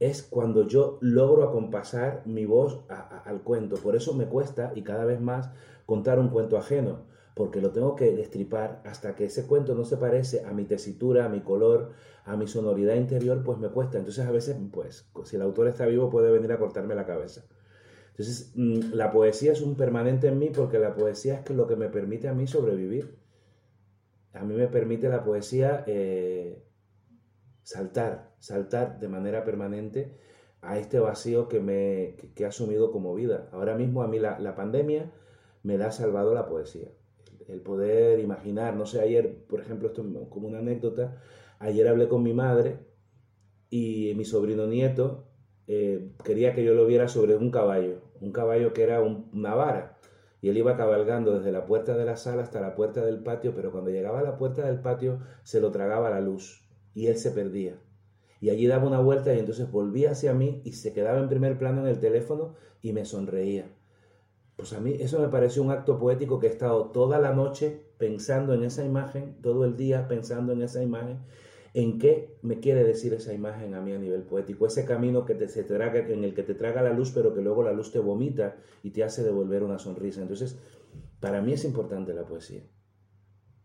es cuando yo logro acompasar mi voz al cuento. Por eso me cuesta, y cada vez más, contar un cuento ajeno, porque lo tengo que destripar hasta que ese cuento no se parece a mi tesitura, a mi color, a mi sonoridad interior, pues me cuesta. Entonces a veces, pues, si el autor está vivo, puede venir a cortarme la cabeza. Entonces, mm, la poesía es un permanente en mí porque la poesía es lo que me permite a mí sobrevivir. A mí me permite la poesía eh, saltar, saltar de manera permanente a este vacío que me que, he asumido como vida. Ahora mismo a mí la, pandemia me da salvado la poesía. El poder imaginar, no sé, ayer, por ejemplo, esto como una anécdota, ayer hablé con mi madre y mi sobrino nieto eh, quería que yo lo viera sobre un caballo, un caballo que era una vara. Y él iba cabalgando desde la puerta de la sala hasta la puerta del patio, pero cuando llegaba a la puerta del patio se lo tragaba la luz y él se perdía. Y allí daba una vuelta y entonces volvía hacia mí y se quedaba en primer plano en el teléfono y me sonreía. Pues a mí eso me pareció un acto poético que he estado toda la noche pensando en esa imagen, todo el día pensando en esa imagen en qué me quiere decir esa imagen a mí a nivel poético, ese camino que te, se traga, en el que te traga la luz, pero que luego la luz te vomita y te hace devolver una sonrisa. Entonces, para mí es importante la poesía.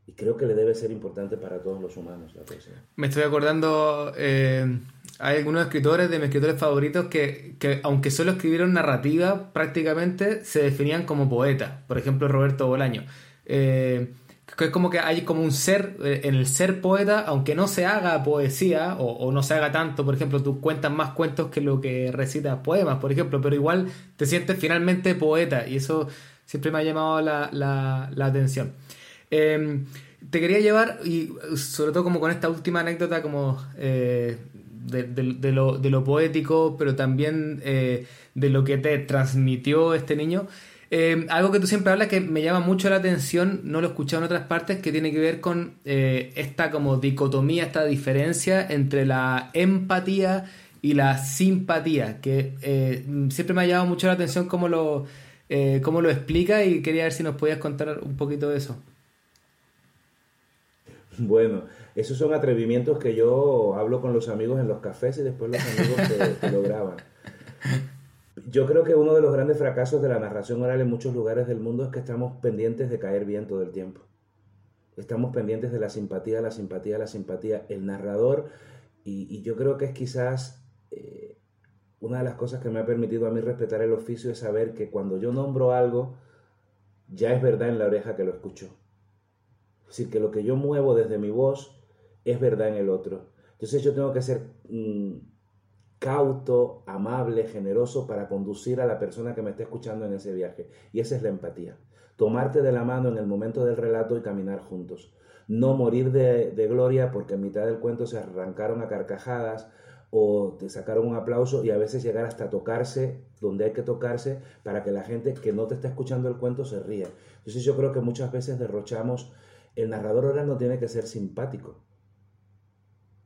Y creo que le debe ser importante para todos los humanos la poesía. Me estoy acordando, eh, hay algunos escritores de mis escritores favoritos que, que, aunque solo escribieron narrativa, prácticamente se definían como poetas. Por ejemplo, Roberto Bolaño. Eh, que es como que hay como un ser, eh, en el ser poeta, aunque no se haga poesía o, no se haga tanto, por ejemplo, tú cuentas más cuentos que lo que recitas poemas, por ejemplo, pero igual te sientes finalmente poeta y eso siempre me ha llamado la, la, atención. Em, te quería llevar, y sobre todo como con esta última anécdota como eh, de, lo, de, lo, poético, pero también eh, de lo que te transmitió este niño, eh, algo que tú siempre hablas que me llama mucho la atención, no lo he escuchado en otras partes, que tiene que ver con eh, esta como dicotomía, esta diferencia entre la empatía y la simpatía, que eh, siempre me ha llamado mucho la atención cómo lo, cómo lo explica y quería ver si nos podías contar un poquito de eso. Bueno, esos son atrevimientos que yo hablo con los amigos en los cafés y después los amigos te lo graban. Yo creo que uno de los grandes fracasos de la narración oral en muchos lugares del mundo es que estamos pendientes de caer bien todo el tiempo. Estamos pendientes de la simpatía, la simpatía, la simpatía. El narrador, y, yo creo que es quizás eh, una de las cosas que me ha permitido a mí respetar el oficio es saber que cuando yo nombro algo, ya es verdad en la oreja que lo escucho. Es decir, que lo que yo muevo desde mi voz es verdad en el otro. Entonces yo tengo que ser... Mm, cauto, amable, generoso para conducir a la persona que me esté escuchando en ese viaje. Y esa es la empatía. Tomarte de la mano en el momento del relato y caminar juntos. No morir de, gloria porque en mitad del cuento se arrancaron a carcajadas o te sacaron un aplauso y a veces llegar hasta tocarse donde hay que tocarse para que la gente que no te está escuchando el cuento se ría. Entonces yo creo que muchas veces derrochamos, el narrador ahora no tiene que ser simpático,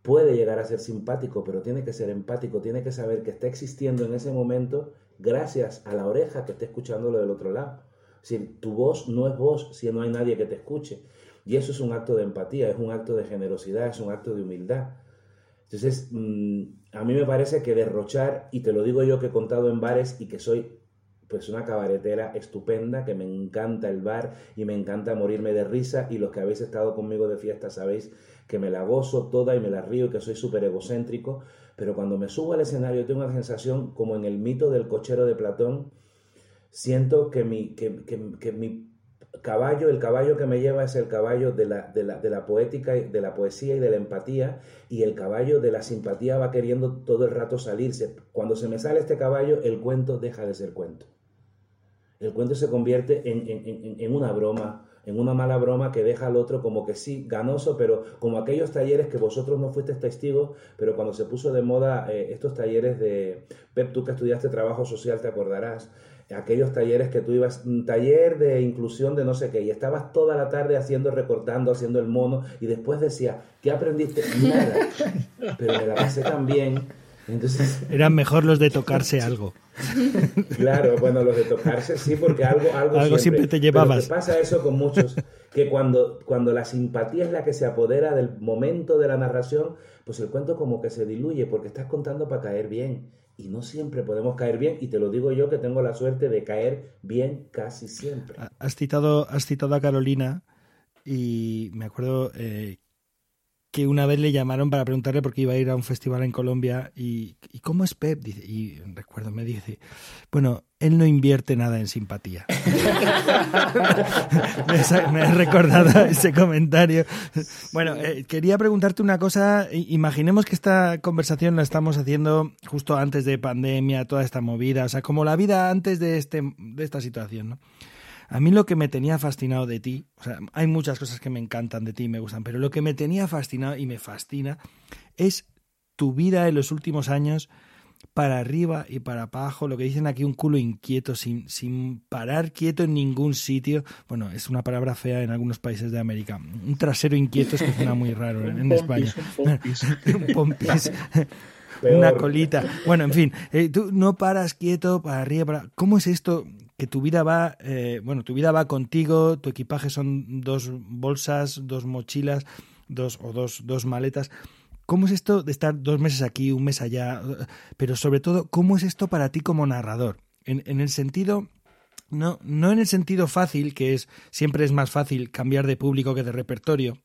puede llegar a ser simpático, pero tiene que ser empático, tiene que saber que está existiendo en ese momento gracias a la oreja que está escuchando lo del otro lado. Si tu voz no es voz si no hay nadie que te escuche. Y eso es un acto de empatía, es un acto de generosidad, es un acto de humildad. Entonces, mm, a mí me parece que derrochar, y te lo digo yo que he contado en bares y que soy pues una cabaretera estupenda, que me encanta el bar y me encanta morirme de risa y los que habéis estado conmigo de fiesta sabéis que me la gozo toda y me la río y que soy súper egocéntrico, pero cuando me subo al escenario tengo una sensación como en el mito del cochero de Platón, siento que mi, que, mi caballo, el caballo que me lleva es el caballo de la, de, la, de la, poética, de la poesía y de la empatía, y el caballo de la simpatía va queriendo todo el rato salirse. Cuando se me sale este caballo, el cuento deja de ser cuento. El cuento se convierte en, en, en una broma, en una mala broma que deja al otro como que sí, ganoso, pero como aquellos talleres que vosotros no fuisteis testigos, pero cuando se puso de moda eh, estos talleres de, Pep, tú que estudiaste trabajo social te acordarás, aquellos talleres que tú ibas, un taller de inclusión de no sé qué, y estabas toda la tarde haciendo, recortando, haciendo el mono, y después decía, ¿qué aprendiste? Nada, pero me la pasé tan bien entonces, Eran mejor los de tocarse algo. Claro, bueno, los de tocarse sí, porque algo, algo, siempre, te llevabas. pasa eso con muchos, que cuando, cuando la simpatía es la que se apodera del momento de la narración, pues el cuento como que se diluye, porque estás contando para caer bien. Y no siempre podemos caer bien, y te lo digo yo que tengo la suerte de caer bien casi siempre. Has citado, has citado a Carolina, y me acuerdo eh, que una vez le llamaron para preguntarle por qué iba a ir a un festival en Colombia y, cómo es Pep. Dice, y recuerdo, me dice, bueno, él no invierte nada en simpatía. me, he recordado ese comentario. Bueno, eh, quería preguntarte una cosa. Imaginemos que esta conversación la estamos haciendo justo antes de pandemia, toda esta movida, o sea, como la vida antes de, este, de esta situación, ¿no? A mí lo que me tenía fascinado de ti, o sea, hay muchas cosas que me encantan de ti y me gustan, pero lo que me tenía fascinado y me fascina es tu vida en los últimos años para arriba y para abajo, lo que dicen aquí un culo inquieto, sin, sin parar quieto en ningún sitio. Bueno, es una palabra fea en algunos países de América. Un trasero inquieto es que suena muy raro en, España. un pompis. una colita. Bueno, en fin, eh, tú no paras quieto para arriba, para... ¿Cómo es esto? Que tu vida va, eh, bueno, tu vida va contigo, tu equipaje son dos bolsas, dos mochilas, dos o dos, dos maletas. ¿Cómo es esto de estar dos meses aquí, un mes allá? Pero sobre todo, ¿cómo es esto para ti como narrador? En, en el sentido, no, no en el sentido fácil, que es siempre es más fácil cambiar de público que de repertorio,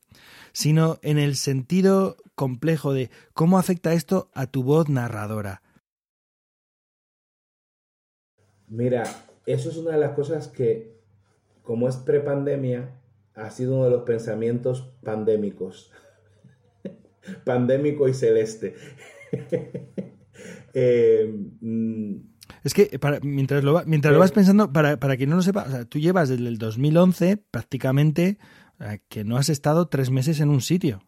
sino en el sentido complejo de cómo afecta esto a tu voz narradora. Mira, eso es una de las cosas que, como es prepandemia, ha sido uno de los pensamientos pandémicos. Pandémico y celeste. Eh, mm, es que mientras, lo, mientras lo vas pensando, para, para quien no lo sepa, tú llevas desde el 2011 prácticamente que no has estado tres meses en un sitio.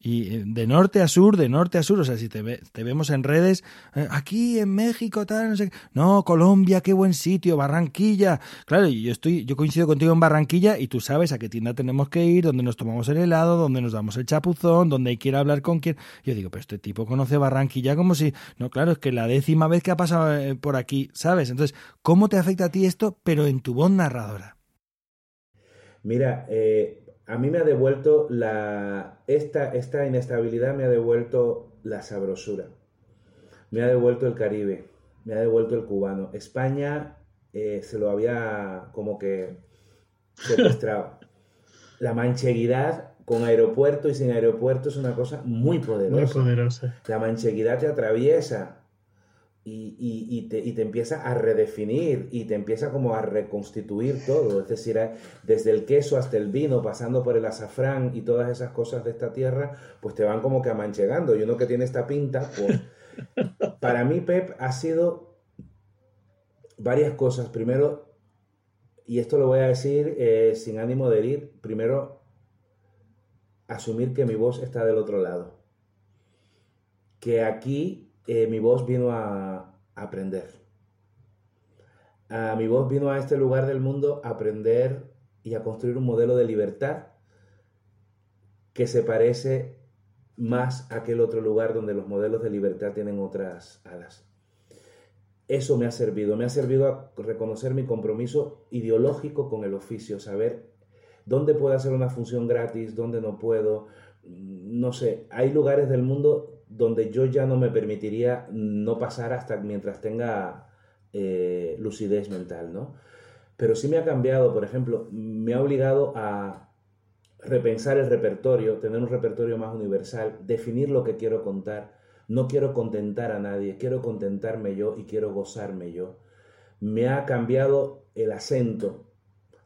Y eh, de norte a sur, de norte a sur, o sea, si te, te vemos en redes, eh, aquí en México, tal, no sé, no, Colombia, qué buen sitio, Barranquilla. Claro, yo estoy, yo coincido contigo en Barranquilla y tú sabes a qué tienda tenemos que ir, dónde nos tomamos el helado, dónde nos damos el chapuzón, dónde hay que ir a hablar con quién. Yo digo, pero este tipo conoce Barranquilla como si, no, claro, es que la décima vez que ha pasado eh, por aquí, ¿sabes? Entonces, ¿cómo te afecta a ti esto, pero en tu voz narradora? Mira, eh, a mí me ha devuelto la, esta, esta inestabilidad me ha devuelto la sabrosura, me ha devuelto el Caribe, me ha devuelto el cubano. España eh, se lo había como que secuestrado. la mancheguidad con aeropuerto y sin aeropuerto es una cosa muy poderosa. Muy poderosa. La mancheguidad te atraviesa y, te, empieza a redefinir y te empieza como a reconstituir todo. Es decir, eh, desde el queso hasta el vino, pasando por el azafrán y todas esas cosas de esta tierra, pues te van como que amanchegando. Y uno que tiene esta pinta, pues para mí Pep ha sido varias cosas. Primero, y esto lo voy a decir eh, sin ánimo de herir, primero, asumir que mi voz está del otro lado. Que aquí eh, mi voz vino a, aprender. mi voz vino a este lugar del mundo a aprender y a construir un modelo de libertad que se parece más a aquel otro lugar donde los modelos de libertad tienen otras alas. Eso me ha servido, me ha servido a reconocer mi compromiso ideológico con el oficio, saber dónde puedo hacer una función gratis, dónde no puedo. No sé, hay lugares del mundo donde yo ya no me permitiría no pasar hasta mientras tenga eh, lucidez mental, ¿no? Pero sí me ha cambiado, por ejemplo, me ha obligado a repensar el repertorio, tener un repertorio más universal, definir lo que quiero contar. No quiero contentar a nadie, quiero contentarme yo y quiero gozarme yo. Me ha cambiado el acento.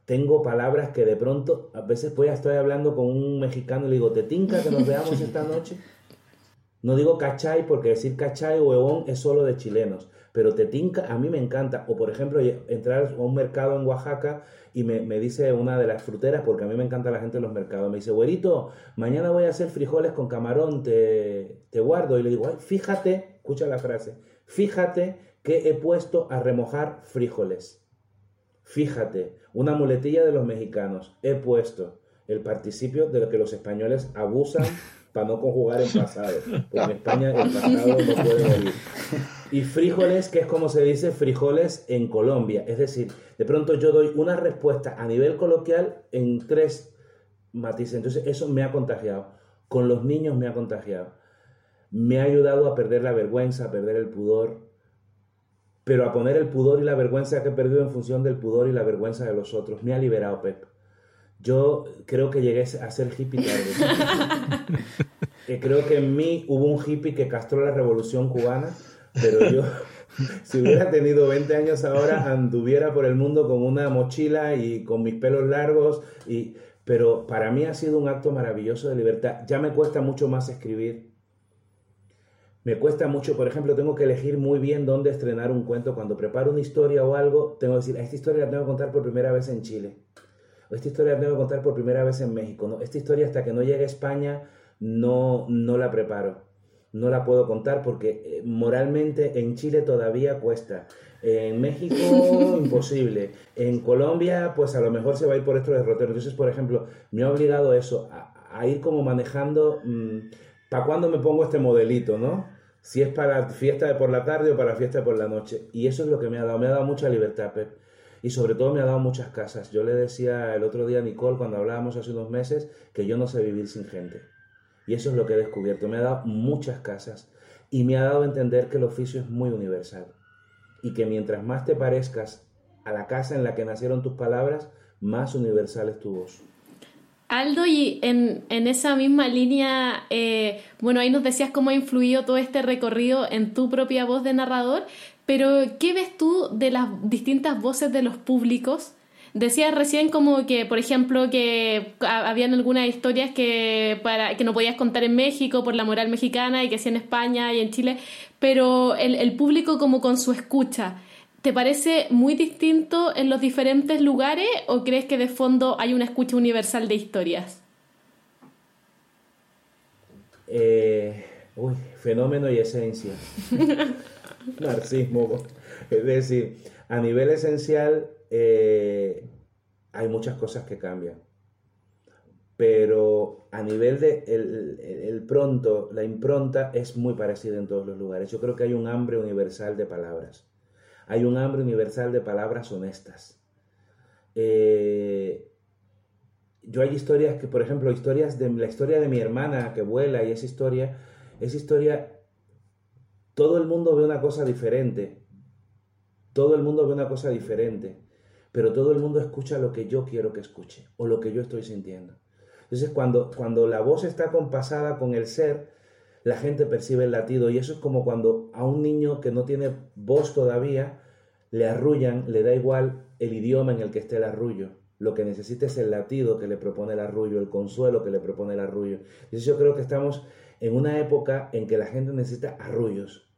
Tengo palabras que de pronto, a veces pues estoy hablando con un mexicano y le digo, ¿te tinca que nos veamos esta noche? No digo cachai porque decir cachai o huevón es solo de chilenos, pero tetinca a mí me encanta. O por ejemplo, entrar a un mercado en Oaxaca y me, dice una de las fruteras, porque a mí me encanta la gente en los mercados, me dice, güerito, mañana voy a hacer frijoles con camarón, te, te guardo. Y le digo, fíjate, escucha la frase, fíjate que he puesto a remojar frijoles. Fíjate, una muletilla de los mexicanos, he puesto el participio de lo que los españoles abusan para no conjugar en pasado. Porque en España el pasado no puede morir. Y frijoles, que es como se dice frijoles en Colombia. Es decir, de pronto yo doy una respuesta a nivel coloquial en tres matices. Entonces eso me ha contagiado. Con los niños me ha contagiado. Me ha ayudado a perder la vergüenza, a perder el pudor, pero a poner el pudor y la vergüenza que he perdido en función del pudor y la vergüenza de los otros. Me ha liberado, Pep. Yo creo que llegué a ser hippie tarde. creo que en mí hubo un hippie que castró la revolución cubana, pero yo, si hubiera tenido 20 años ahora, anduviera por el mundo con una mochila y con mis pelos largos. Y, pero para mí ha sido un acto maravilloso de libertad. Ya me cuesta mucho más escribir. Me cuesta mucho, por ejemplo, tengo que elegir muy bien dónde estrenar un cuento. Cuando preparo una historia o algo, tengo que decir, esta historia la tengo que contar por primera vez en Chile esta historia la tengo que contar por primera vez en México, ¿no? Esta historia hasta que no llegue a España no, no la preparo, no la puedo contar porque eh, moralmente en Chile todavía cuesta. En México, imposible. En Colombia, pues a lo mejor se va a ir por estos derroteros. Entonces, por ejemplo, me ha obligado eso, a, ir como manejando, mm, ¿para cuándo me pongo este modelito, no? Si es para fiesta de por la tarde o para fiesta de por la noche. Y eso es lo que me ha dado, me ha dado mucha libertad, Pep y sobre todo me ha dado muchas casas. Yo le decía el otro día a Nicole cuando hablábamos hace unos meses que yo no sé vivir sin gente. Y eso es lo que he descubierto. Me ha dado muchas casas y me ha dado a entender que el oficio es muy universal y que mientras más te parezcas a la casa en la que nacieron tus palabras, más universal es tu voz. Aldo, y en, esa misma línea, eh, bueno, ahí nos decías cómo ha influido todo este recorrido en tu propia voz de narrador, pero, ¿qué ves tú de las distintas voces de los públicos? Decías recién como que, por ejemplo, que habían algunas historias que, para, que no podías contar en México por la moral mexicana y que sí en España y en Chile, pero el, el público como con su escucha. ¿Te parece muy distinto en los diferentes lugares o crees que de fondo hay una escucha universal de historias? Eh, uy, fenómeno y esencia. Narcismo. Es decir, a nivel esencial eh, hay muchas cosas que cambian. Pero a nivel de el, pronto, la impronta es muy parecida en todos los lugares. Yo creo que hay un hambre universal de palabras. Hay un hambre universal de palabras honestas. Eh, yo hay historias que, por ejemplo, historias de la historia de mi hermana que vuela y esa historia, esa historia, todo el mundo ve una cosa diferente. Todo el mundo ve una cosa diferente, pero todo el mundo escucha lo que yo quiero que escuche o lo que yo estoy sintiendo. Entonces, cuando, cuando la voz está compasada con el ser, la gente percibe el latido y eso es como cuando a un niño que no tiene voz todavía le arrullan, le da igual el idioma en el que esté el arrullo. Lo que necesita es el latido que le propone el arrullo, el consuelo que le propone el arrullo. Entonces yo creo que estamos en una época en que la gente necesita arrullos,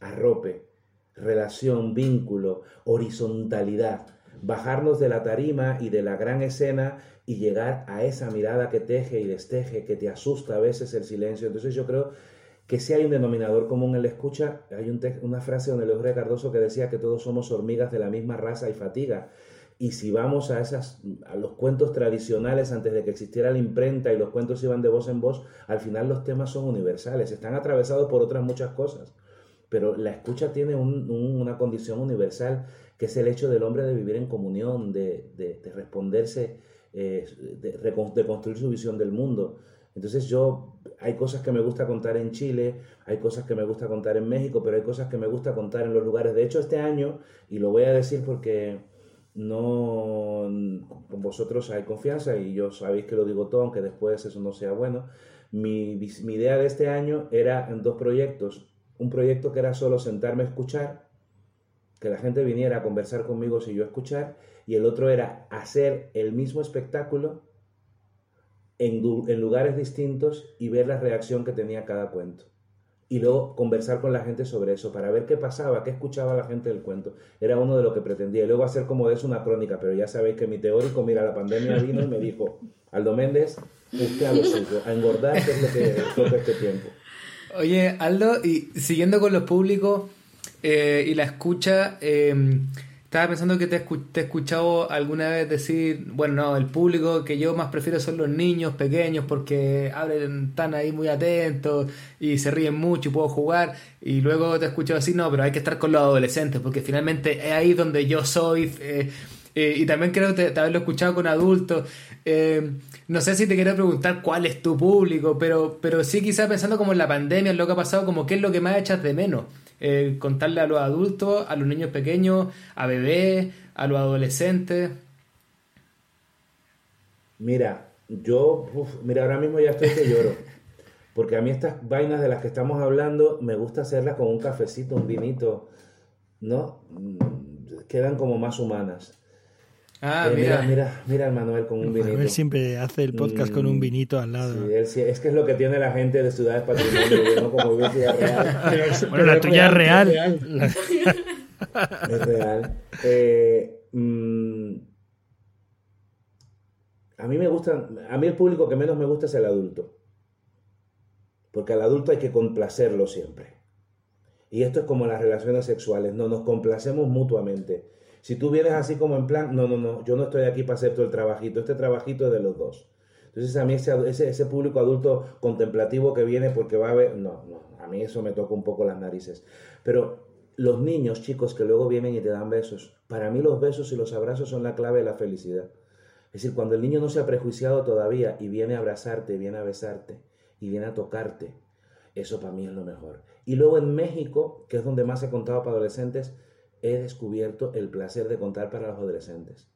arrope, relación, vínculo, horizontalidad. Bajarnos de la tarima y de la gran escena y llegar a esa mirada que teje y desteje, que te asusta a veces el silencio. Entonces yo creo que si hay un denominador común en la escucha, hay una frase donde Leófrido Cardoso que decía que todos somos hormigas de la misma raza y fatiga. Y si vamos a, esas, a los cuentos tradicionales antes de que existiera la imprenta y los cuentos iban de voz en voz, al final los temas son universales, están atravesados por otras muchas cosas. Pero la escucha tiene una condición universal, que es el hecho del hombre de vivir en comunión, de, de, responderse, eh, de, de construir su visión del mundo. Entonces yo, hay cosas que me gusta contar en Chile, hay cosas que me gusta contar en México, pero hay cosas que me gusta contar en los lugares. De hecho, este año, y lo voy a decir porque no con vosotros hay confianza y yo sabéis que lo digo todo, aunque después eso no sea bueno. Mi, mi idea de este año era en dos proyectos. Un proyecto que era solo sentarme a escuchar, que la gente viniera a conversar conmigo si yo escuchar, y el otro era hacer el mismo espectáculo en, lugares distintos y ver la reacción que tenía cada cuento. Y luego conversar con la gente sobre eso, para ver qué pasaba, qué escuchaba la gente del cuento. Era uno de lo que pretendía. Y luego hacer como de eso una crónica, pero ya sabéis que mi teórico, mira, la pandemia vino y me dijo, Aldo Méndez, usted a lo suyo, a engordar, es lo que toca este tiempo. Oye, Aldo, y siguiendo con los públicos eh, y la escucha, eh, estaba pensando que te, he escuchado alguna vez decir, bueno, no, el público que yo más prefiero son los niños pequeños porque abren, están ahí muy atentos y se ríen mucho y puedo jugar. Y luego te he escuchado así, no, pero hay que estar con los adolescentes porque finalmente es ahí donde yo soy. Eh, eh, y también creo que te, haberlo escuchado con adultos. Eh, no sé si te quiero preguntar cuál es tu público, pero, pero sí quizás pensando como en la pandemia, en lo que ha pasado, como qué es lo que más echas de menos. Eh, contarle a los adultos, a los niños pequeños, a bebés, a los adolescentes? Mira, yo, mira, ahora mismo ya estoy que lloro. Porque a mí estas vainas de las que estamos hablando, me gusta hacerlas con un cafecito, un vinito, ¿no? Mm, quedan como más humanas. Ah, eh, mira. mira. Mira, Manuel con un vinito. Manuel siempre hace el podcast con un mm, vinito al lado. Sí, es que es lo que tiene la gente de Ciudades Patrimonio, ¿no? Como real. bueno, la tuya es real. Es real. Eh, mm, a mí me gusta, a mí el público que menos me gusta es el adulto. Porque al adulto hay que complacerlo siempre. Y esto es como las relaciones sexuales, no nos complacemos mutuamente. Si tú vienes así como en plan, no, no, no, yo no estoy aquí para hacer todo el trabajito, este trabajito es de los dos. Entonces a mí ese, ese, público adulto contemplativo que viene porque va a ver, no, no, a mí eso me toca un poco las narices. Pero los niños, chicos, que luego vienen y te dan besos, para mí los besos y los abrazos son la clave de la felicidad. Es decir, cuando el niño no se ha prejuiciado todavía y viene a abrazarte, viene a besarte y viene a tocarte, eso para mí es lo mejor. Y luego en México, que es donde más he contado para adolescentes, he descubierto el placer de contar para los adolescentes.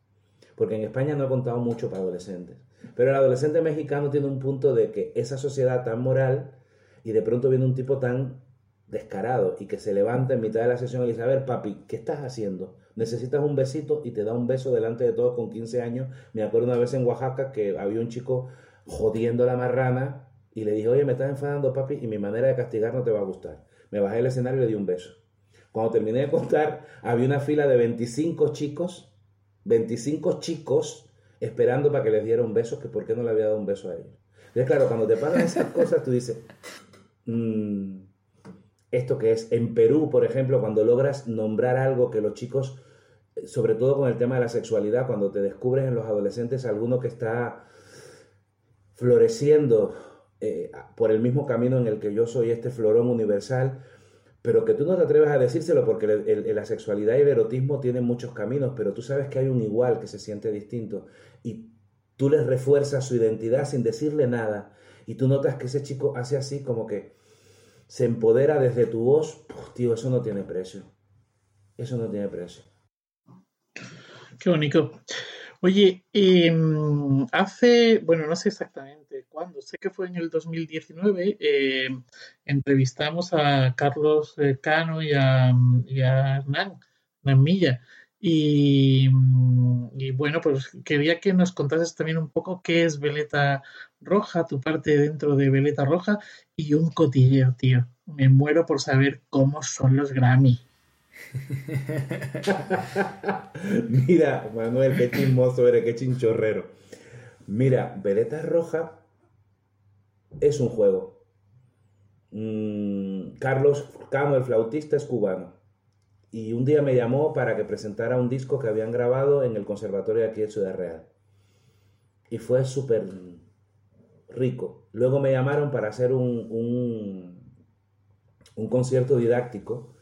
Porque en España no he contado mucho para adolescentes. Pero el adolescente mexicano tiene un punto de que esa sociedad tan moral y de pronto viene un tipo tan descarado y que se levanta en mitad de la sesión y dice, a ver, papi, ¿qué estás haciendo? necesitas un besito y te da un beso delante de todos con 15 años. Me acuerdo una vez en Oaxaca que había un chico jodiendo la marrana y le dije, oye, me estás enfadando, papi, y mi manera de castigar no te va a gustar. Me bajé del escenario y le di un beso. Cuando terminé de contar, había una fila de 25 chicos, 25 chicos esperando para que les diera un beso, que por qué no le había dado un beso a ellos. Entonces, claro, cuando te pasan esas cosas, tú dices, mmm, esto que es en Perú, por ejemplo, cuando logras nombrar algo que los chicos, sobre todo con el tema de la sexualidad, cuando te descubres en los adolescentes alguno que está floreciendo eh, por el mismo camino en el que yo soy este florón universal, pero que tú no te atreves a decírselo porque la sexualidad y el erotismo tienen muchos caminos, pero tú sabes que hay un igual que se siente distinto y tú les refuerzas su identidad sin decirle nada y tú notas que ese chico hace así como que se empodera desde tu voz, tío, eso no tiene precio. Eso no tiene precio. Qué bonito. Oye, em, hace, bueno, no sé exactamente cuándo, sé que fue en el 2019, em, entrevistamos a Carlos eh, Cano y a, Hernán, Hernán Milla. Y, y, bueno, pues quería que nos contases también un poco qué es Veleta Roja, tu parte dentro de Veleta Roja y un cotilleo, tío. Me muero por saber cómo son los Grammy. Mira, Manuel, qué chismoso eres, qué chinchorrero. Mira, Veleta Roja es un juego. Mm, Carlos Cano, el flautista, es cubano. Y un día me llamó para que presentara un disco que habían grabado en el conservatorio de aquí de Ciudad Real. Y fue súper rico. Luego me llamaron para hacer un, un concierto didáctico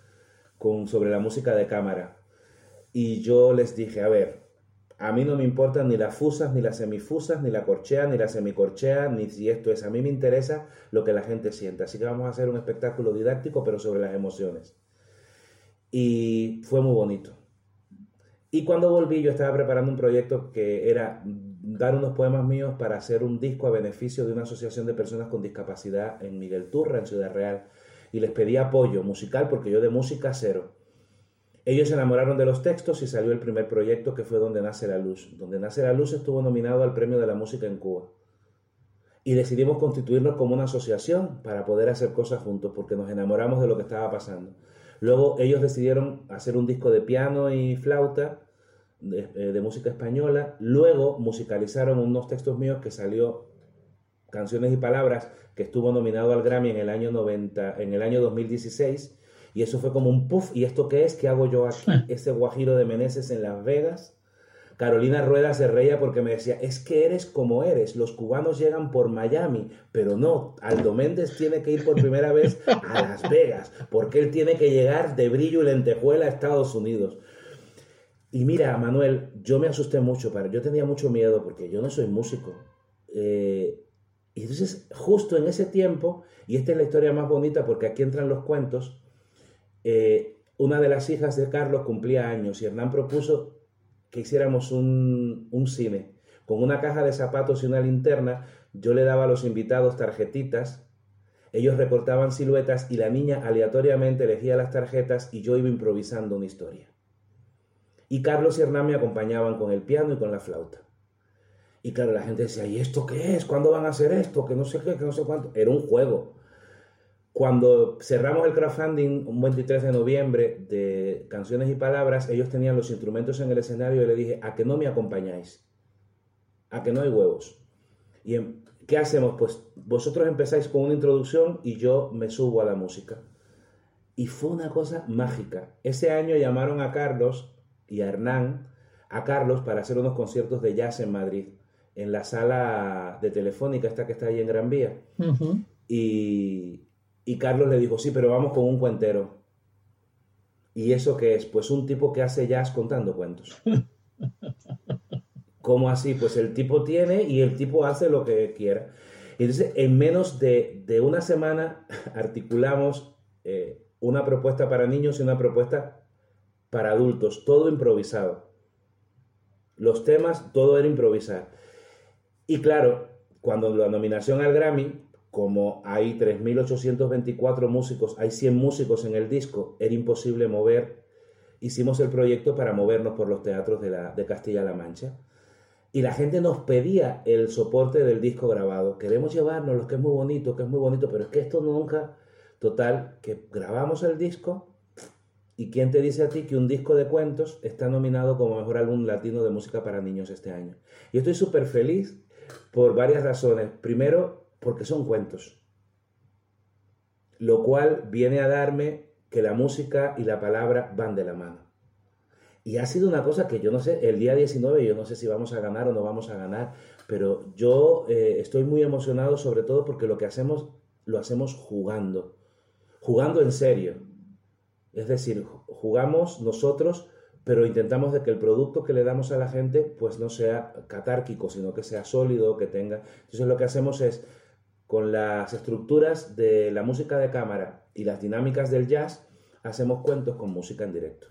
con, sobre la música de cámara. Y yo les dije, a ver, a mí no me importan ni las fusas, ni las semifusas, ni la corchea, ni la semicorchea, ni si esto es. A mí me interesa lo que la gente siente. Así que vamos a hacer un espectáculo didáctico, pero sobre las emociones. Y fue muy bonito. Y cuando volví, yo estaba preparando un proyecto que era dar unos poemas míos para hacer un disco a beneficio de una asociación de personas con discapacidad en Miguel Turra, en Ciudad Real. Y les pedí apoyo musical porque yo de música cero. Ellos se enamoraron de los textos y salió el primer proyecto que fue Donde Nace la Luz. Donde Nace la Luz estuvo nominado al Premio de la Música en Cuba. Y decidimos constituirnos como una asociación para poder hacer cosas juntos porque nos enamoramos de lo que estaba pasando. Luego ellos decidieron hacer un disco de piano y flauta eh, de, música española. Luego musicalizaron unos textos míos que salió Canciones y Palabras, que estuvo nominado al Grammy en el año 90, en el año 2016. Y eso fue como un puff. ¿Y esto qué es? ¿Qué hago yo aquí? Ese guajiro de Meneses en Las Vegas. Carolina Rueda se reía porque me decía, es que eres como eres, los cubanos llegan por Miami, pero no, Aldo Méndez tiene que ir por primera vez a Las Vegas, porque él tiene que llegar de brillo y lentejuela a Estados Unidos. Y mira, Manuel, yo me asusté mucho, para, yo tenía mucho miedo porque yo no soy músico. Eh, y entonces, justo en ese tiempo, y esta es la historia más bonita porque aquí entran los cuentos, eh, una de las hijas de Carlos cumplía años y Hernán propuso que hiciéramos un, un cine con una caja de zapatos y una linterna. Yo le daba a los invitados tarjetitas ellos recortaban siluetas y la niña aleatoriamente elegía las tarjetas y yo iba improvisando una historia. Y Carlos y Hernán me acompañaban con el piano y con la flauta. Y claro, la gente decía, ¿y esto qué es? ¿Cuándo van a hacer esto? Que no sé qué, que no sé cuánto. Era un juego. Cuando cerramos el crowdfunding un 23 de noviembre de Canciones y Palabras, ellos tenían los instrumentos en el escenario y le dije, ¿a que no me acompañáis? ¿A que no hay huevos? ¿Y qué hacemos? Pues vosotros empezáis con una introducción y yo me subo a la música. Y fue una cosa mágica. Ese año llamaron a Carlos y a Hernán a Carlos para hacer unos conciertos de jazz en Madrid, en la sala de Telefónica, esta que está ahí en Gran Vía. y, y Carlos le dijo, sí, pero vamos con un cuentero. ¿Y eso qué es? Pues un tipo que hace jazz contando cuentos. ¿Cómo así? Pues el tipo tiene y el tipo hace lo que quiera. Entonces, en menos de, de una semana articulamos eh, una propuesta para niños y una propuesta para adultos, todo improvisado. Los temas, todo era improvisar. Y claro, cuando la nominación al Grammy, como hay 3.824 músicos, hay 100 músicos en el disco, era imposible mover hicimos el proyecto para movernos por los teatros de, la, de Castilla-La Mancha. Y la gente nos pedía el soporte del disco grabado. Queremos llevarnos, lo que es muy bonito, que es muy bonito, pero es que esto nunca... Total, que grabamos el disco ¿Y quién te dice a ti que un disco de cuentos está nominado como mejor álbum latino de música para niños este año? Y estoy súper feliz por varias razones. Primero, porque son cuentos. Lo cual viene a darme que la música y la palabra van de la mano. Y ha sido una cosa que yo no sé, el día 19 yo no sé si vamos a ganar o no vamos a ganar, pero yo eh, estoy muy emocionado sobre todo porque lo que hacemos lo hacemos jugando, jugando en serio es decir, jugamos nosotros, pero intentamos de que el producto que le damos a la gente pues no sea catárquico, sino que sea sólido, que tenga. Entonces lo que hacemos es con las estructuras de la música de cámara y las dinámicas del jazz, hacemos cuentos con música en directo.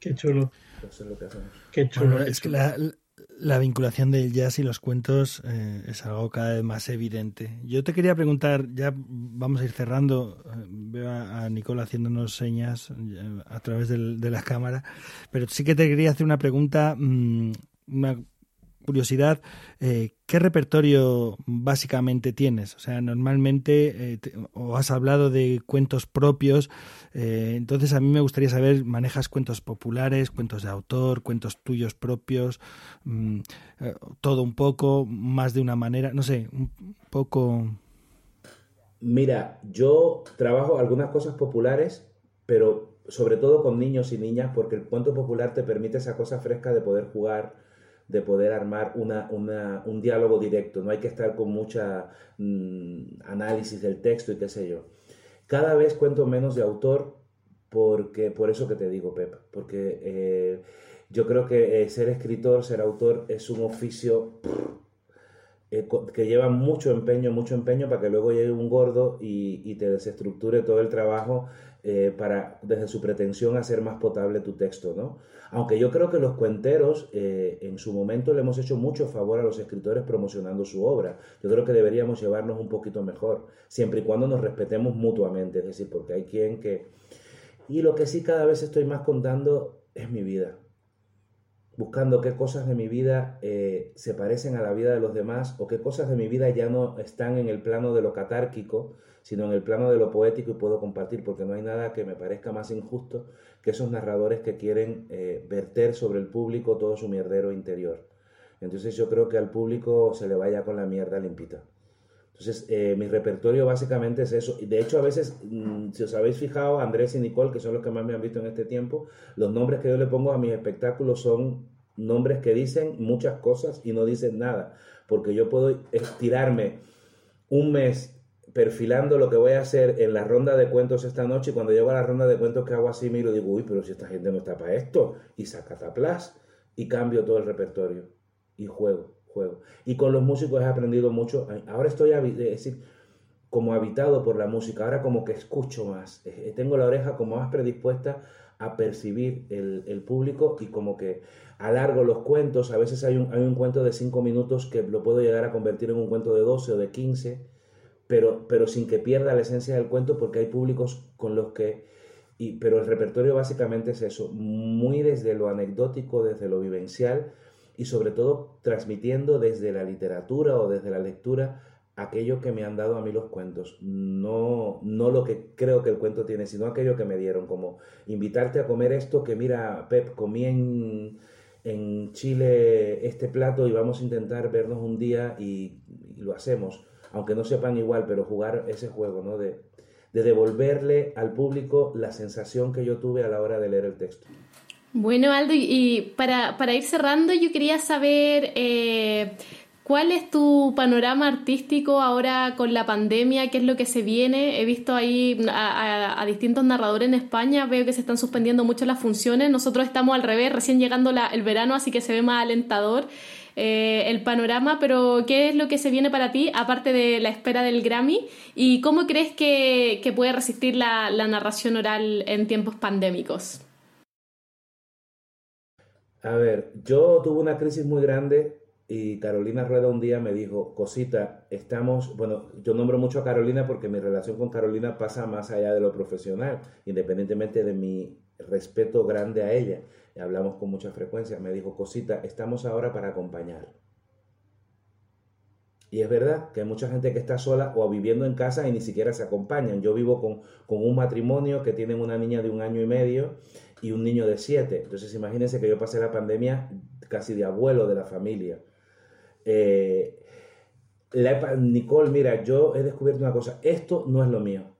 Qué chulo. Eso es lo que hacemos. Qué chulo. es que la, la vinculación del jazz y los cuentos eh, es algo cada vez más evidente. Yo te quería preguntar, ya vamos a ir cerrando, eh, veo a, Nicole haciéndonos señas eh, a través de la cámara, pero sí que te quería hacer una pregunta, mm, una curiosidad, eh, ¿qué repertorio básicamente tienes? O sea, normalmente eh, o has hablado de cuentos propios, eh, entonces a mí me gustaría saber, ¿manejas cuentos populares, cuentos de autor, cuentos tuyos propios, mm, todo un poco, más de una manera, no sé, un poco... Mira, yo trabajo algunas cosas populares, pero sobre todo con niños y niñas, porque el cuento popular te permite esa cosa fresca de poder jugar de poder armar una, un diálogo directo, no hay que estar con mucha mm, análisis del texto y qué sé yo. Cada vez cuento menos de autor porque, por eso que te digo, Pep, porque eh, yo creo que eh, ser escritor, ser autor es un oficio eh, que lleva mucho empeño, mucho empeño para que luego llegue un gordo y, y te desestructure todo el trabajo para, desde su pretensión, hacer más potable tu texto, ¿no? Aunque yo creo que los cuenteros eh, en su momento le hemos hecho mucho favor a los escritores promocionando su obra. Yo creo que deberíamos llevarnos un poquito mejor, siempre y cuando nos respetemos mutuamente, es decir, porque hay quien que... Y lo que sí cada vez estoy más contando es mi vida, buscando qué cosas de mi vida eh, se parecen a la vida de los demás o qué cosas de mi vida ya no están en el plano de lo catárquico, sino en el plano de lo poético y puedo compartir, porque no hay nada que me parezca más injusto que esos narradores que quieren eh, verter sobre el público todo su mierdero interior. Entonces yo creo que al público se le vaya con la mierda limpita. Entonces eh, mi repertorio básicamente es eso. De hecho a veces, mm, si os habéis fijado, Andrés y Nicole, que son los que más me han visto en este tiempo, los nombres que yo le pongo a mis espectáculos son nombres que dicen muchas cosas y no dicen nada. Porque yo puedo estirarme un mes perfilando lo que voy a hacer en la ronda de cuentos esta noche y cuando llego a la ronda de cuentos que hago así miro y digo, uy, pero si esta gente no está para esto y saca taplas y cambio todo el repertorio y juego, juego. Y con los músicos he aprendido mucho, ahora estoy, decir, como habitado por la música, ahora como que escucho más, eh, tengo la oreja como más predispuesta a percibir el, el, público y como que alargo los cuentos, a veces hay un, hay un cuento de 5 minutos que lo puedo llegar a convertir en un cuento de 12 o de 15 pero, pero sin que pierda la esencia del cuento porque hay públicos con los que... Y, pero el repertorio básicamente es eso, muy desde lo anecdótico, desde lo vivencial y sobre todo transmitiendo desde la literatura o desde la lectura aquello que me han dado a mí los cuentos, no, no lo que creo que el cuento tiene, sino aquello que me dieron, como invitarte a comer esto que mira, Pep, comí en, en Chile este plato y vamos a intentar vernos un día y lo hacemos aunque no sepan igual, pero jugar ese juego, ¿no? De, devolverle al público la sensación que yo tuve a la hora de leer el texto. Bueno, Aldo, y para, ir cerrando, yo quería saber eh, cuál es tu panorama artístico ahora con la pandemia, qué es lo que se viene. He visto ahí a, distintos narradores en España, veo que se están suspendiendo mucho las funciones. Nosotros estamos al revés, recién llegando el verano, así que se ve más alentador. Eh, el panorama, pero ¿qué es lo que se viene para ti, aparte de la espera del Grammy? ¿Y cómo crees que, puede resistir la, narración oral en tiempos pandémicos? A ver, yo tuve una crisis muy grande y Carolina Rueda un día me dijo, cosita, estamos, bueno, yo nombro mucho a Carolina porque mi relación con Carolina pasa más allá de lo profesional, independientemente de mi respeto grande a ella, hablamos con mucha frecuencia, me dijo, cosita, estamos ahora para acompañar. Y es verdad que hay mucha gente que está sola o viviendo en casa y ni siquiera se acompañan. Yo vivo con, con un matrimonio que tienen una niña de un año y medio y un niño de siete. Entonces imagínense que yo pasé la pandemia casi de abuelo de la familia. Eh, Nicole, mira, yo he descubierto una cosa, esto no es lo mío.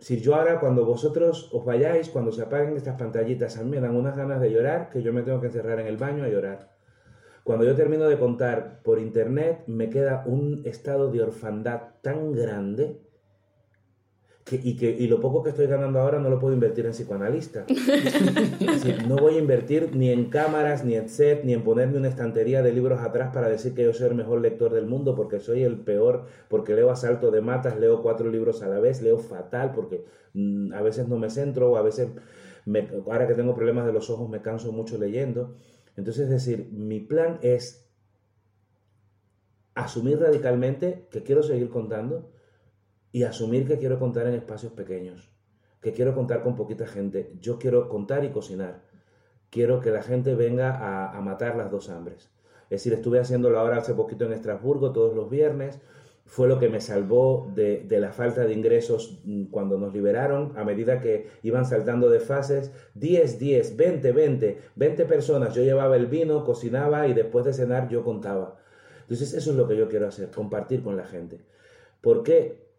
Si yo ahora, cuando vosotros os vayáis, cuando se apaguen estas pantallitas, a mí me dan unas ganas de llorar que yo me tengo que encerrar en el baño a llorar. Cuando yo termino de contar por internet, me queda un estado de orfandad tan grande y, que, y lo poco que estoy ganando ahora no lo puedo invertir en psicoanalista. no voy a invertir ni en cámaras, ni en set, ni en ponerme una estantería de libros atrás para decir que yo soy el mejor lector del mundo, porque soy el peor, porque leo a salto de matas, leo cuatro libros a la vez, leo fatal, porque mm, a veces no me centro, o a veces, me, ahora que tengo problemas de los ojos, me canso mucho leyendo. Entonces, es decir, mi plan es asumir radicalmente que quiero seguir contando, y asumir que quiero contar en espacios pequeños, que quiero contar con poquita gente. Yo quiero contar y cocinar. Quiero que la gente venga a, matar las dos hambres. Es decir, estuve haciéndolo ahora hace poquito en Estrasburgo todos los viernes. Fue lo que me salvó de, de, la falta de ingresos mm, cuando nos liberaron, a medida que iban saltando de fases. 10, 10, 20, 20, 20 personas. Yo llevaba el vino, cocinaba y después de cenar yo contaba. Entonces eso es lo que yo quiero hacer, compartir con la gente. ¿Por qué?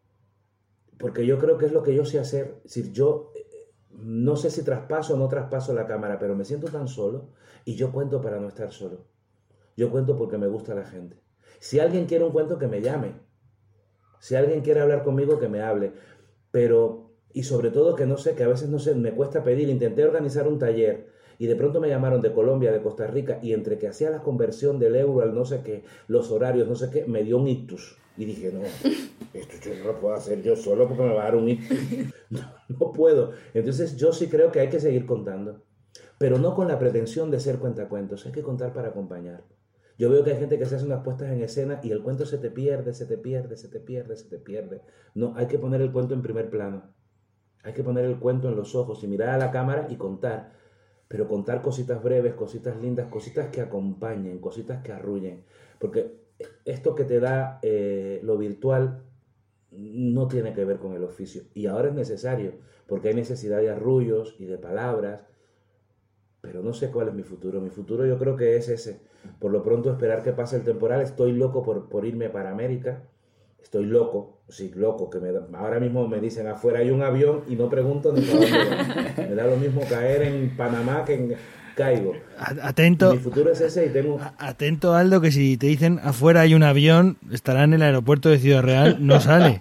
Porque yo creo que es lo que yo sé hacer. Si yo no sé si traspaso o no traspaso la cámara, pero me siento tan solo y yo cuento para no estar solo. Yo cuento porque me gusta la gente. Si alguien quiere un cuento, que me llame. Si alguien quiere hablar conmigo, que me hable. Pero, y sobre todo que no sé, que a veces no sé, me cuesta pedir. Intenté organizar un taller y de pronto me llamaron de Colombia, de Costa Rica, y entre que hacía la conversión del euro al no sé qué, los horarios, no sé qué, me dio un ictus. Y dije, no, esto yo no lo puedo hacer yo solo porque me va a dar un ictus. No, puedo. Entonces yo sí creo que hay que seguir contando, pero no con la pretensión de ser cuentacuentos, hay que contar para acompañar. Yo veo que hay gente que se hace unas puestas en escena y el cuento se te pierde, se te pierde, se te pierde, se te pierde. No, hay que poner el cuento en primer plano. Hay que poner el cuento en los ojos y mirar a la cámara y contar. Pero contar cositas breves, cositas lindas, cositas que acompañen, cositas que arrullen. Porque esto que te da eh, lo virtual no tiene que ver con el oficio. Y ahora es necesario, porque hay necesidad de arrullos y de palabras, pero no sé cuál es mi futuro. Mi futuro yo creo que es ese. Por lo pronto esperar que pase el temporal. Estoy loco por, por irme para América. Estoy loco, sí, loco, que me ahora mismo me dicen afuera hay un avión y no pregunto ni para dónde Me da lo mismo caer en Panamá que en, caigo. Atento. Mi futuro es ese y tengo. Atento, Aldo, que si te dicen afuera hay un avión, estará en el aeropuerto de Ciudad Real, no sale.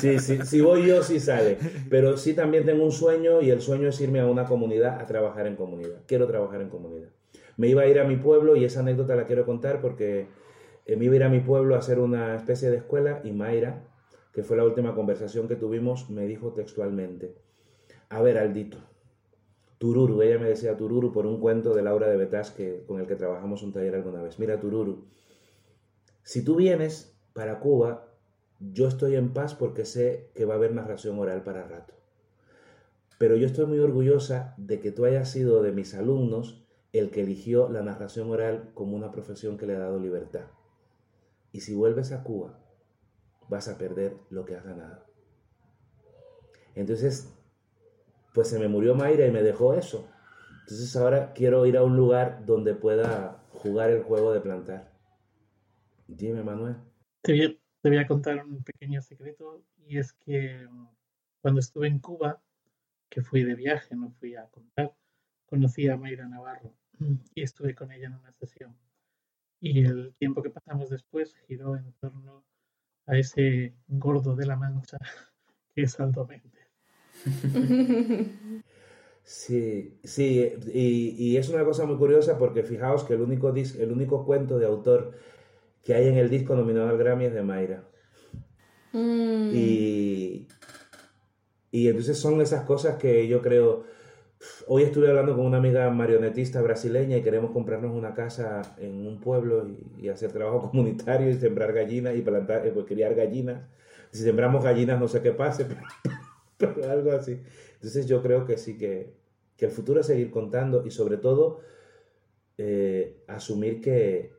Sí, sí, si voy yo, sí sale. Pero sí también tengo un sueño y el sueño es irme a una comunidad a trabajar en comunidad. Quiero trabajar en comunidad. Me iba a ir a mi pueblo y esa anécdota la quiero contar porque me iba a ir a mi pueblo a hacer una especie de escuela y Mayra, que fue la última conversación que tuvimos, me dijo textualmente, a ver, Aldito, Tururu, ella me decía Tururu por un cuento de Laura de Betas que, con el que trabajamos un taller alguna vez. Mira, Tururu, si tú vienes para Cuba, yo estoy en paz porque sé que va a haber narración oral para rato. Pero yo estoy muy orgullosa de que tú hayas sido de mis alumnos el que eligió la narración oral como una profesión que le ha dado libertad. Y si vuelves a Cuba, vas a perder lo que has ganado. Entonces, pues se me murió Mayra y me dejó eso. Entonces ahora quiero ir a un lugar donde pueda jugar el juego de plantar. Dime, Manuel. Te voy, a, contar un pequeño secreto y es que mm, cuando estuve en Cuba, que fui de viaje, no fui a contar, conocí a Mayra Navarro y estuve con ella en una sesión. Y el tiempo que pasamos después giró en torno a ese gordo de la mancha que es Aldo Sí, sí, y, es una cosa muy curiosa porque fijaos que el único, el único cuento de autor que hay en el disco nominado al Grammy es de Mayra. Mm. Y, y entonces son esas cosas que yo creo... Hoy estuve hablando con una amiga marionetista brasileña y queremos comprarnos una casa en un pueblo y, hacer trabajo comunitario y sembrar gallinas y plantar, pues criar gallinas. Si sembramos gallinas no sé qué pase, pero, algo así. Entonces yo creo que sí que, que el futuro es seguir contando y sobre todo eh, asumir que,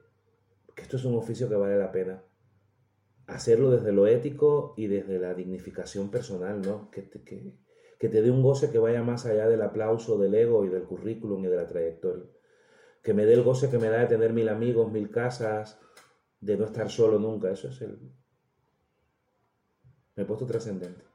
que esto es un oficio que vale la pena hacerlo desde lo ético y desde la dignificación personal, ¿no? Que, que te dé un goce que vaya más allá del aplauso, del ego y del currículum y de la trayectoria. Que me dé el goce que me da de tener mil amigos, mil casas, de no estar solo nunca. Eso es el... Me he puesto trascendente.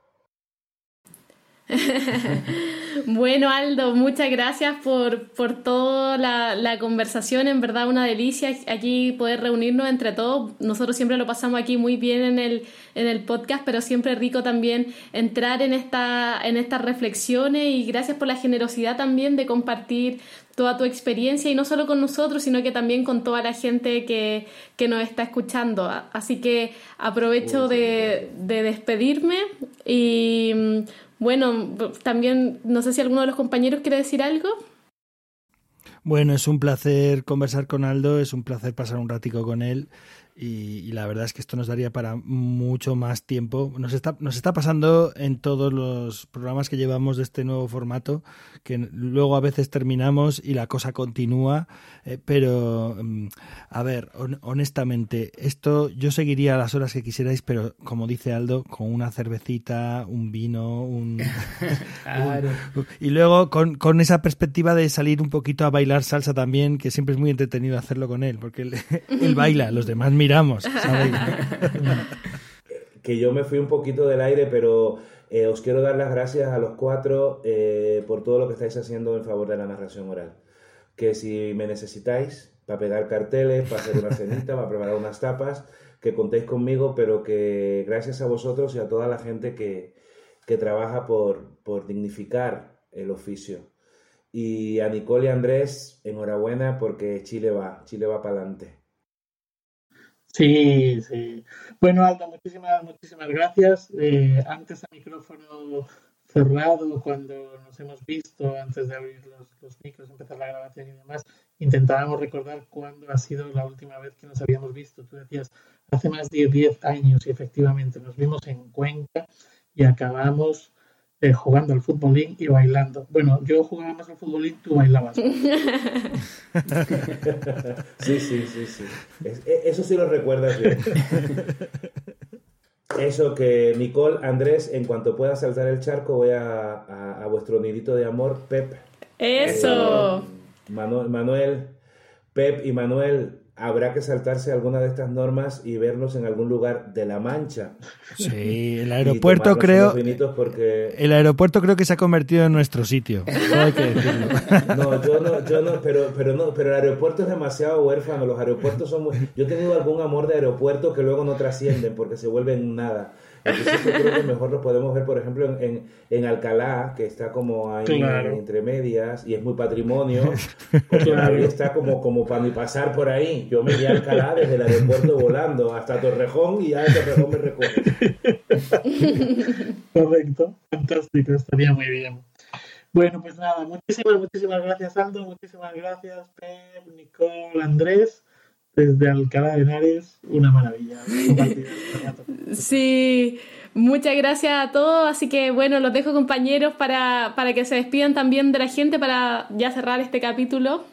bueno, Aldo, muchas gracias por, por toda la, la, conversación. En verdad, una delicia aquí poder reunirnos entre todos. Nosotros siempre lo pasamos aquí muy bien en el, en el podcast, pero siempre rico también entrar en, esta, en estas reflexiones y gracias por la generosidad también de compartir toda tu experiencia y no solo con nosotros, sino que también con toda la gente que, que nos está escuchando. Así que aprovecho de, de despedirme y bueno, también no sé si alguno de los compañeros quiere decir algo. Bueno, es un placer conversar con Aldo, es un placer pasar un ratico con él y, la verdad es que esto nos daría para mucho más tiempo. Nos está, nos está pasando en todos los programas que llevamos de este nuevo formato, que luego a veces terminamos y la cosa continúa, eh, pero mm, a ver, honestamente, esto yo seguiría las horas que quisierais, pero como dice Aldo, con una cervecita, un vino, un... y luego con, con, esa perspectiva de salir un poquito a bailar salsa también, que siempre es muy entretenido hacerlo con él, porque él, él baila, los demás miramos. que yo me fui un poquito del aire, pero eh, os quiero dar las gracias a los cuatro eh, por todo lo que estáis haciendo en favor de la narración oral. Que si me necesitáis para pegar carteles, para hacer una cenita, para preparar unas tapas, que contéis conmigo, pero que gracias a vosotros y a toda la gente que, que trabaja por, por dignificar el oficio. Y a Nicole y Andrés, enhorabuena porque Chile va, Chile va para adelante. Sí, sí. Bueno, Aldo, muchísimas, muchísimas gracias. Eh, antes a micrófono cerrado, cuando nos hemos visto, antes de abrir los, los micros, empezar la grabación y demás, intentábamos recordar cuándo ha sido la última vez que nos habíamos visto. Tú decías, hace más de 10 años y efectivamente nos vimos en Cuenca y acabamos eh, jugando al futbolín y bailando. Bueno, yo jugaba más al futbolín, tú bailabas. sí, sí, sí, sí. E, eso sí lo recuerdas bien. Eso que Nicole, Andrés, en cuanto pueda saltar el charco, voy a, a, vuestro nidito de amor, Pep. Eso. Eh, Manuel, Manuel, Pep y Manuel, habrá que saltarse alguna de estas normas y vernos en algún lugar de la Mancha. Sí, el aeropuerto creo. Porque... El aeropuerto creo que se ha convertido en nuestro sitio. No hay que decirlo. No, yo no, yo no, pero, pero no, pero el aeropuerto es demasiado huérfano. Los aeropuertos son muy. Yo he tenido algún amor de aeropuerto que luego no trascienden porque se vuelven nada. Entonces yo creo que mejor lo podemos ver, por ejemplo, en, en, Alcalá, que está como ahí entre medias y es muy patrimonio, porque está como, como para mi pasar por ahí. Yo me iría a Alcalá desde el aeropuerto volando hasta Torrejón y ya de Torrejón me recoge. Correcto, fantástico, estaría muy bien. Bueno, pues nada, muchísimas, muchísimas gracias Aldo, muchísimas gracias Pep, Nicole, Andrés desde Alcalá de Henares, una maravilla. Sí, muchas gracias a todos. Así que bueno, los dejo compañeros para, para que se despidan también de la gente para ya cerrar este capítulo.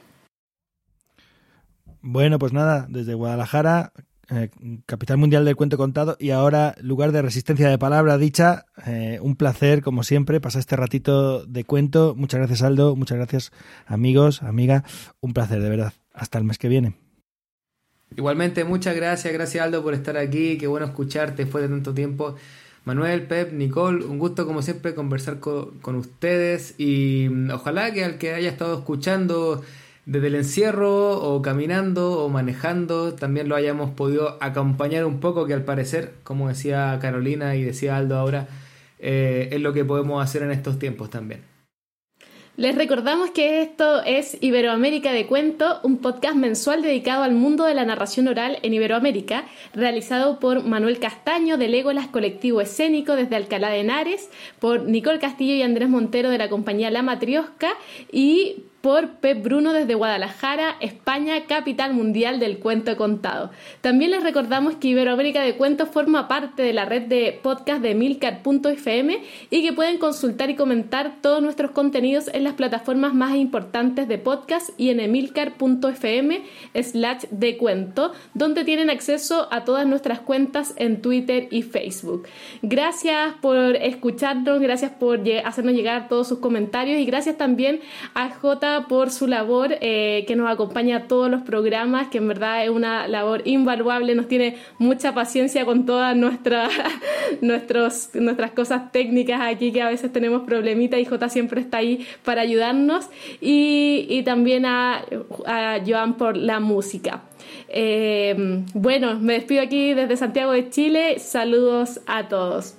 Bueno, pues nada, desde Guadalajara, eh, capital mundial del cuento contado y ahora lugar de resistencia de palabra dicha. Eh, un placer, como siempre, pasar este ratito de cuento. Muchas gracias, Aldo. Muchas gracias, amigos, amiga. Un placer, de verdad. Hasta el mes que viene. Igualmente, muchas gracias, gracias Aldo por estar aquí, qué bueno escucharte después de tanto tiempo. Manuel, Pep, Nicole, un gusto como siempre conversar con, ustedes y mm, ojalá que al que haya estado escuchando desde el encierro o caminando o manejando también lo hayamos podido acompañar un poco que al parecer, como decía Carolina y decía Aldo ahora, eh, es lo que podemos hacer en estos tiempos también. Les recordamos que esto es Iberoamérica de Cuento, un podcast mensual dedicado al mundo de la narración oral en Iberoamérica, realizado por Manuel Castaño de Legolas Colectivo Escénico desde Alcalá de Henares, por Nicole Castillo y Andrés Montero de la compañía La Matriosca y por Pep Bruno desde Guadalajara, España, capital mundial del cuento contado. También les recordamos que Iberoamérica de Cuentos forma parte de la red de podcast de milcar.fm y que pueden consultar y comentar todos nuestros contenidos en las plataformas más importantes de podcast y en emilcar.fm slash de cuento, donde tienen acceso a todas nuestras cuentas en Twitter y Facebook. Gracias por escucharnos, gracias por hacernos llegar todos sus comentarios y gracias también a J por su labor eh, que nos acompaña a todos los programas, que en verdad es una labor invaluable, nos tiene mucha paciencia con todas nuestras, nuestras cosas técnicas aquí que a veces tenemos problemitas y J siempre está ahí para ayudarnos y, también a, a Joan por la música. Eh, bueno, me despido aquí desde Santiago de Chile. Saludos a todos.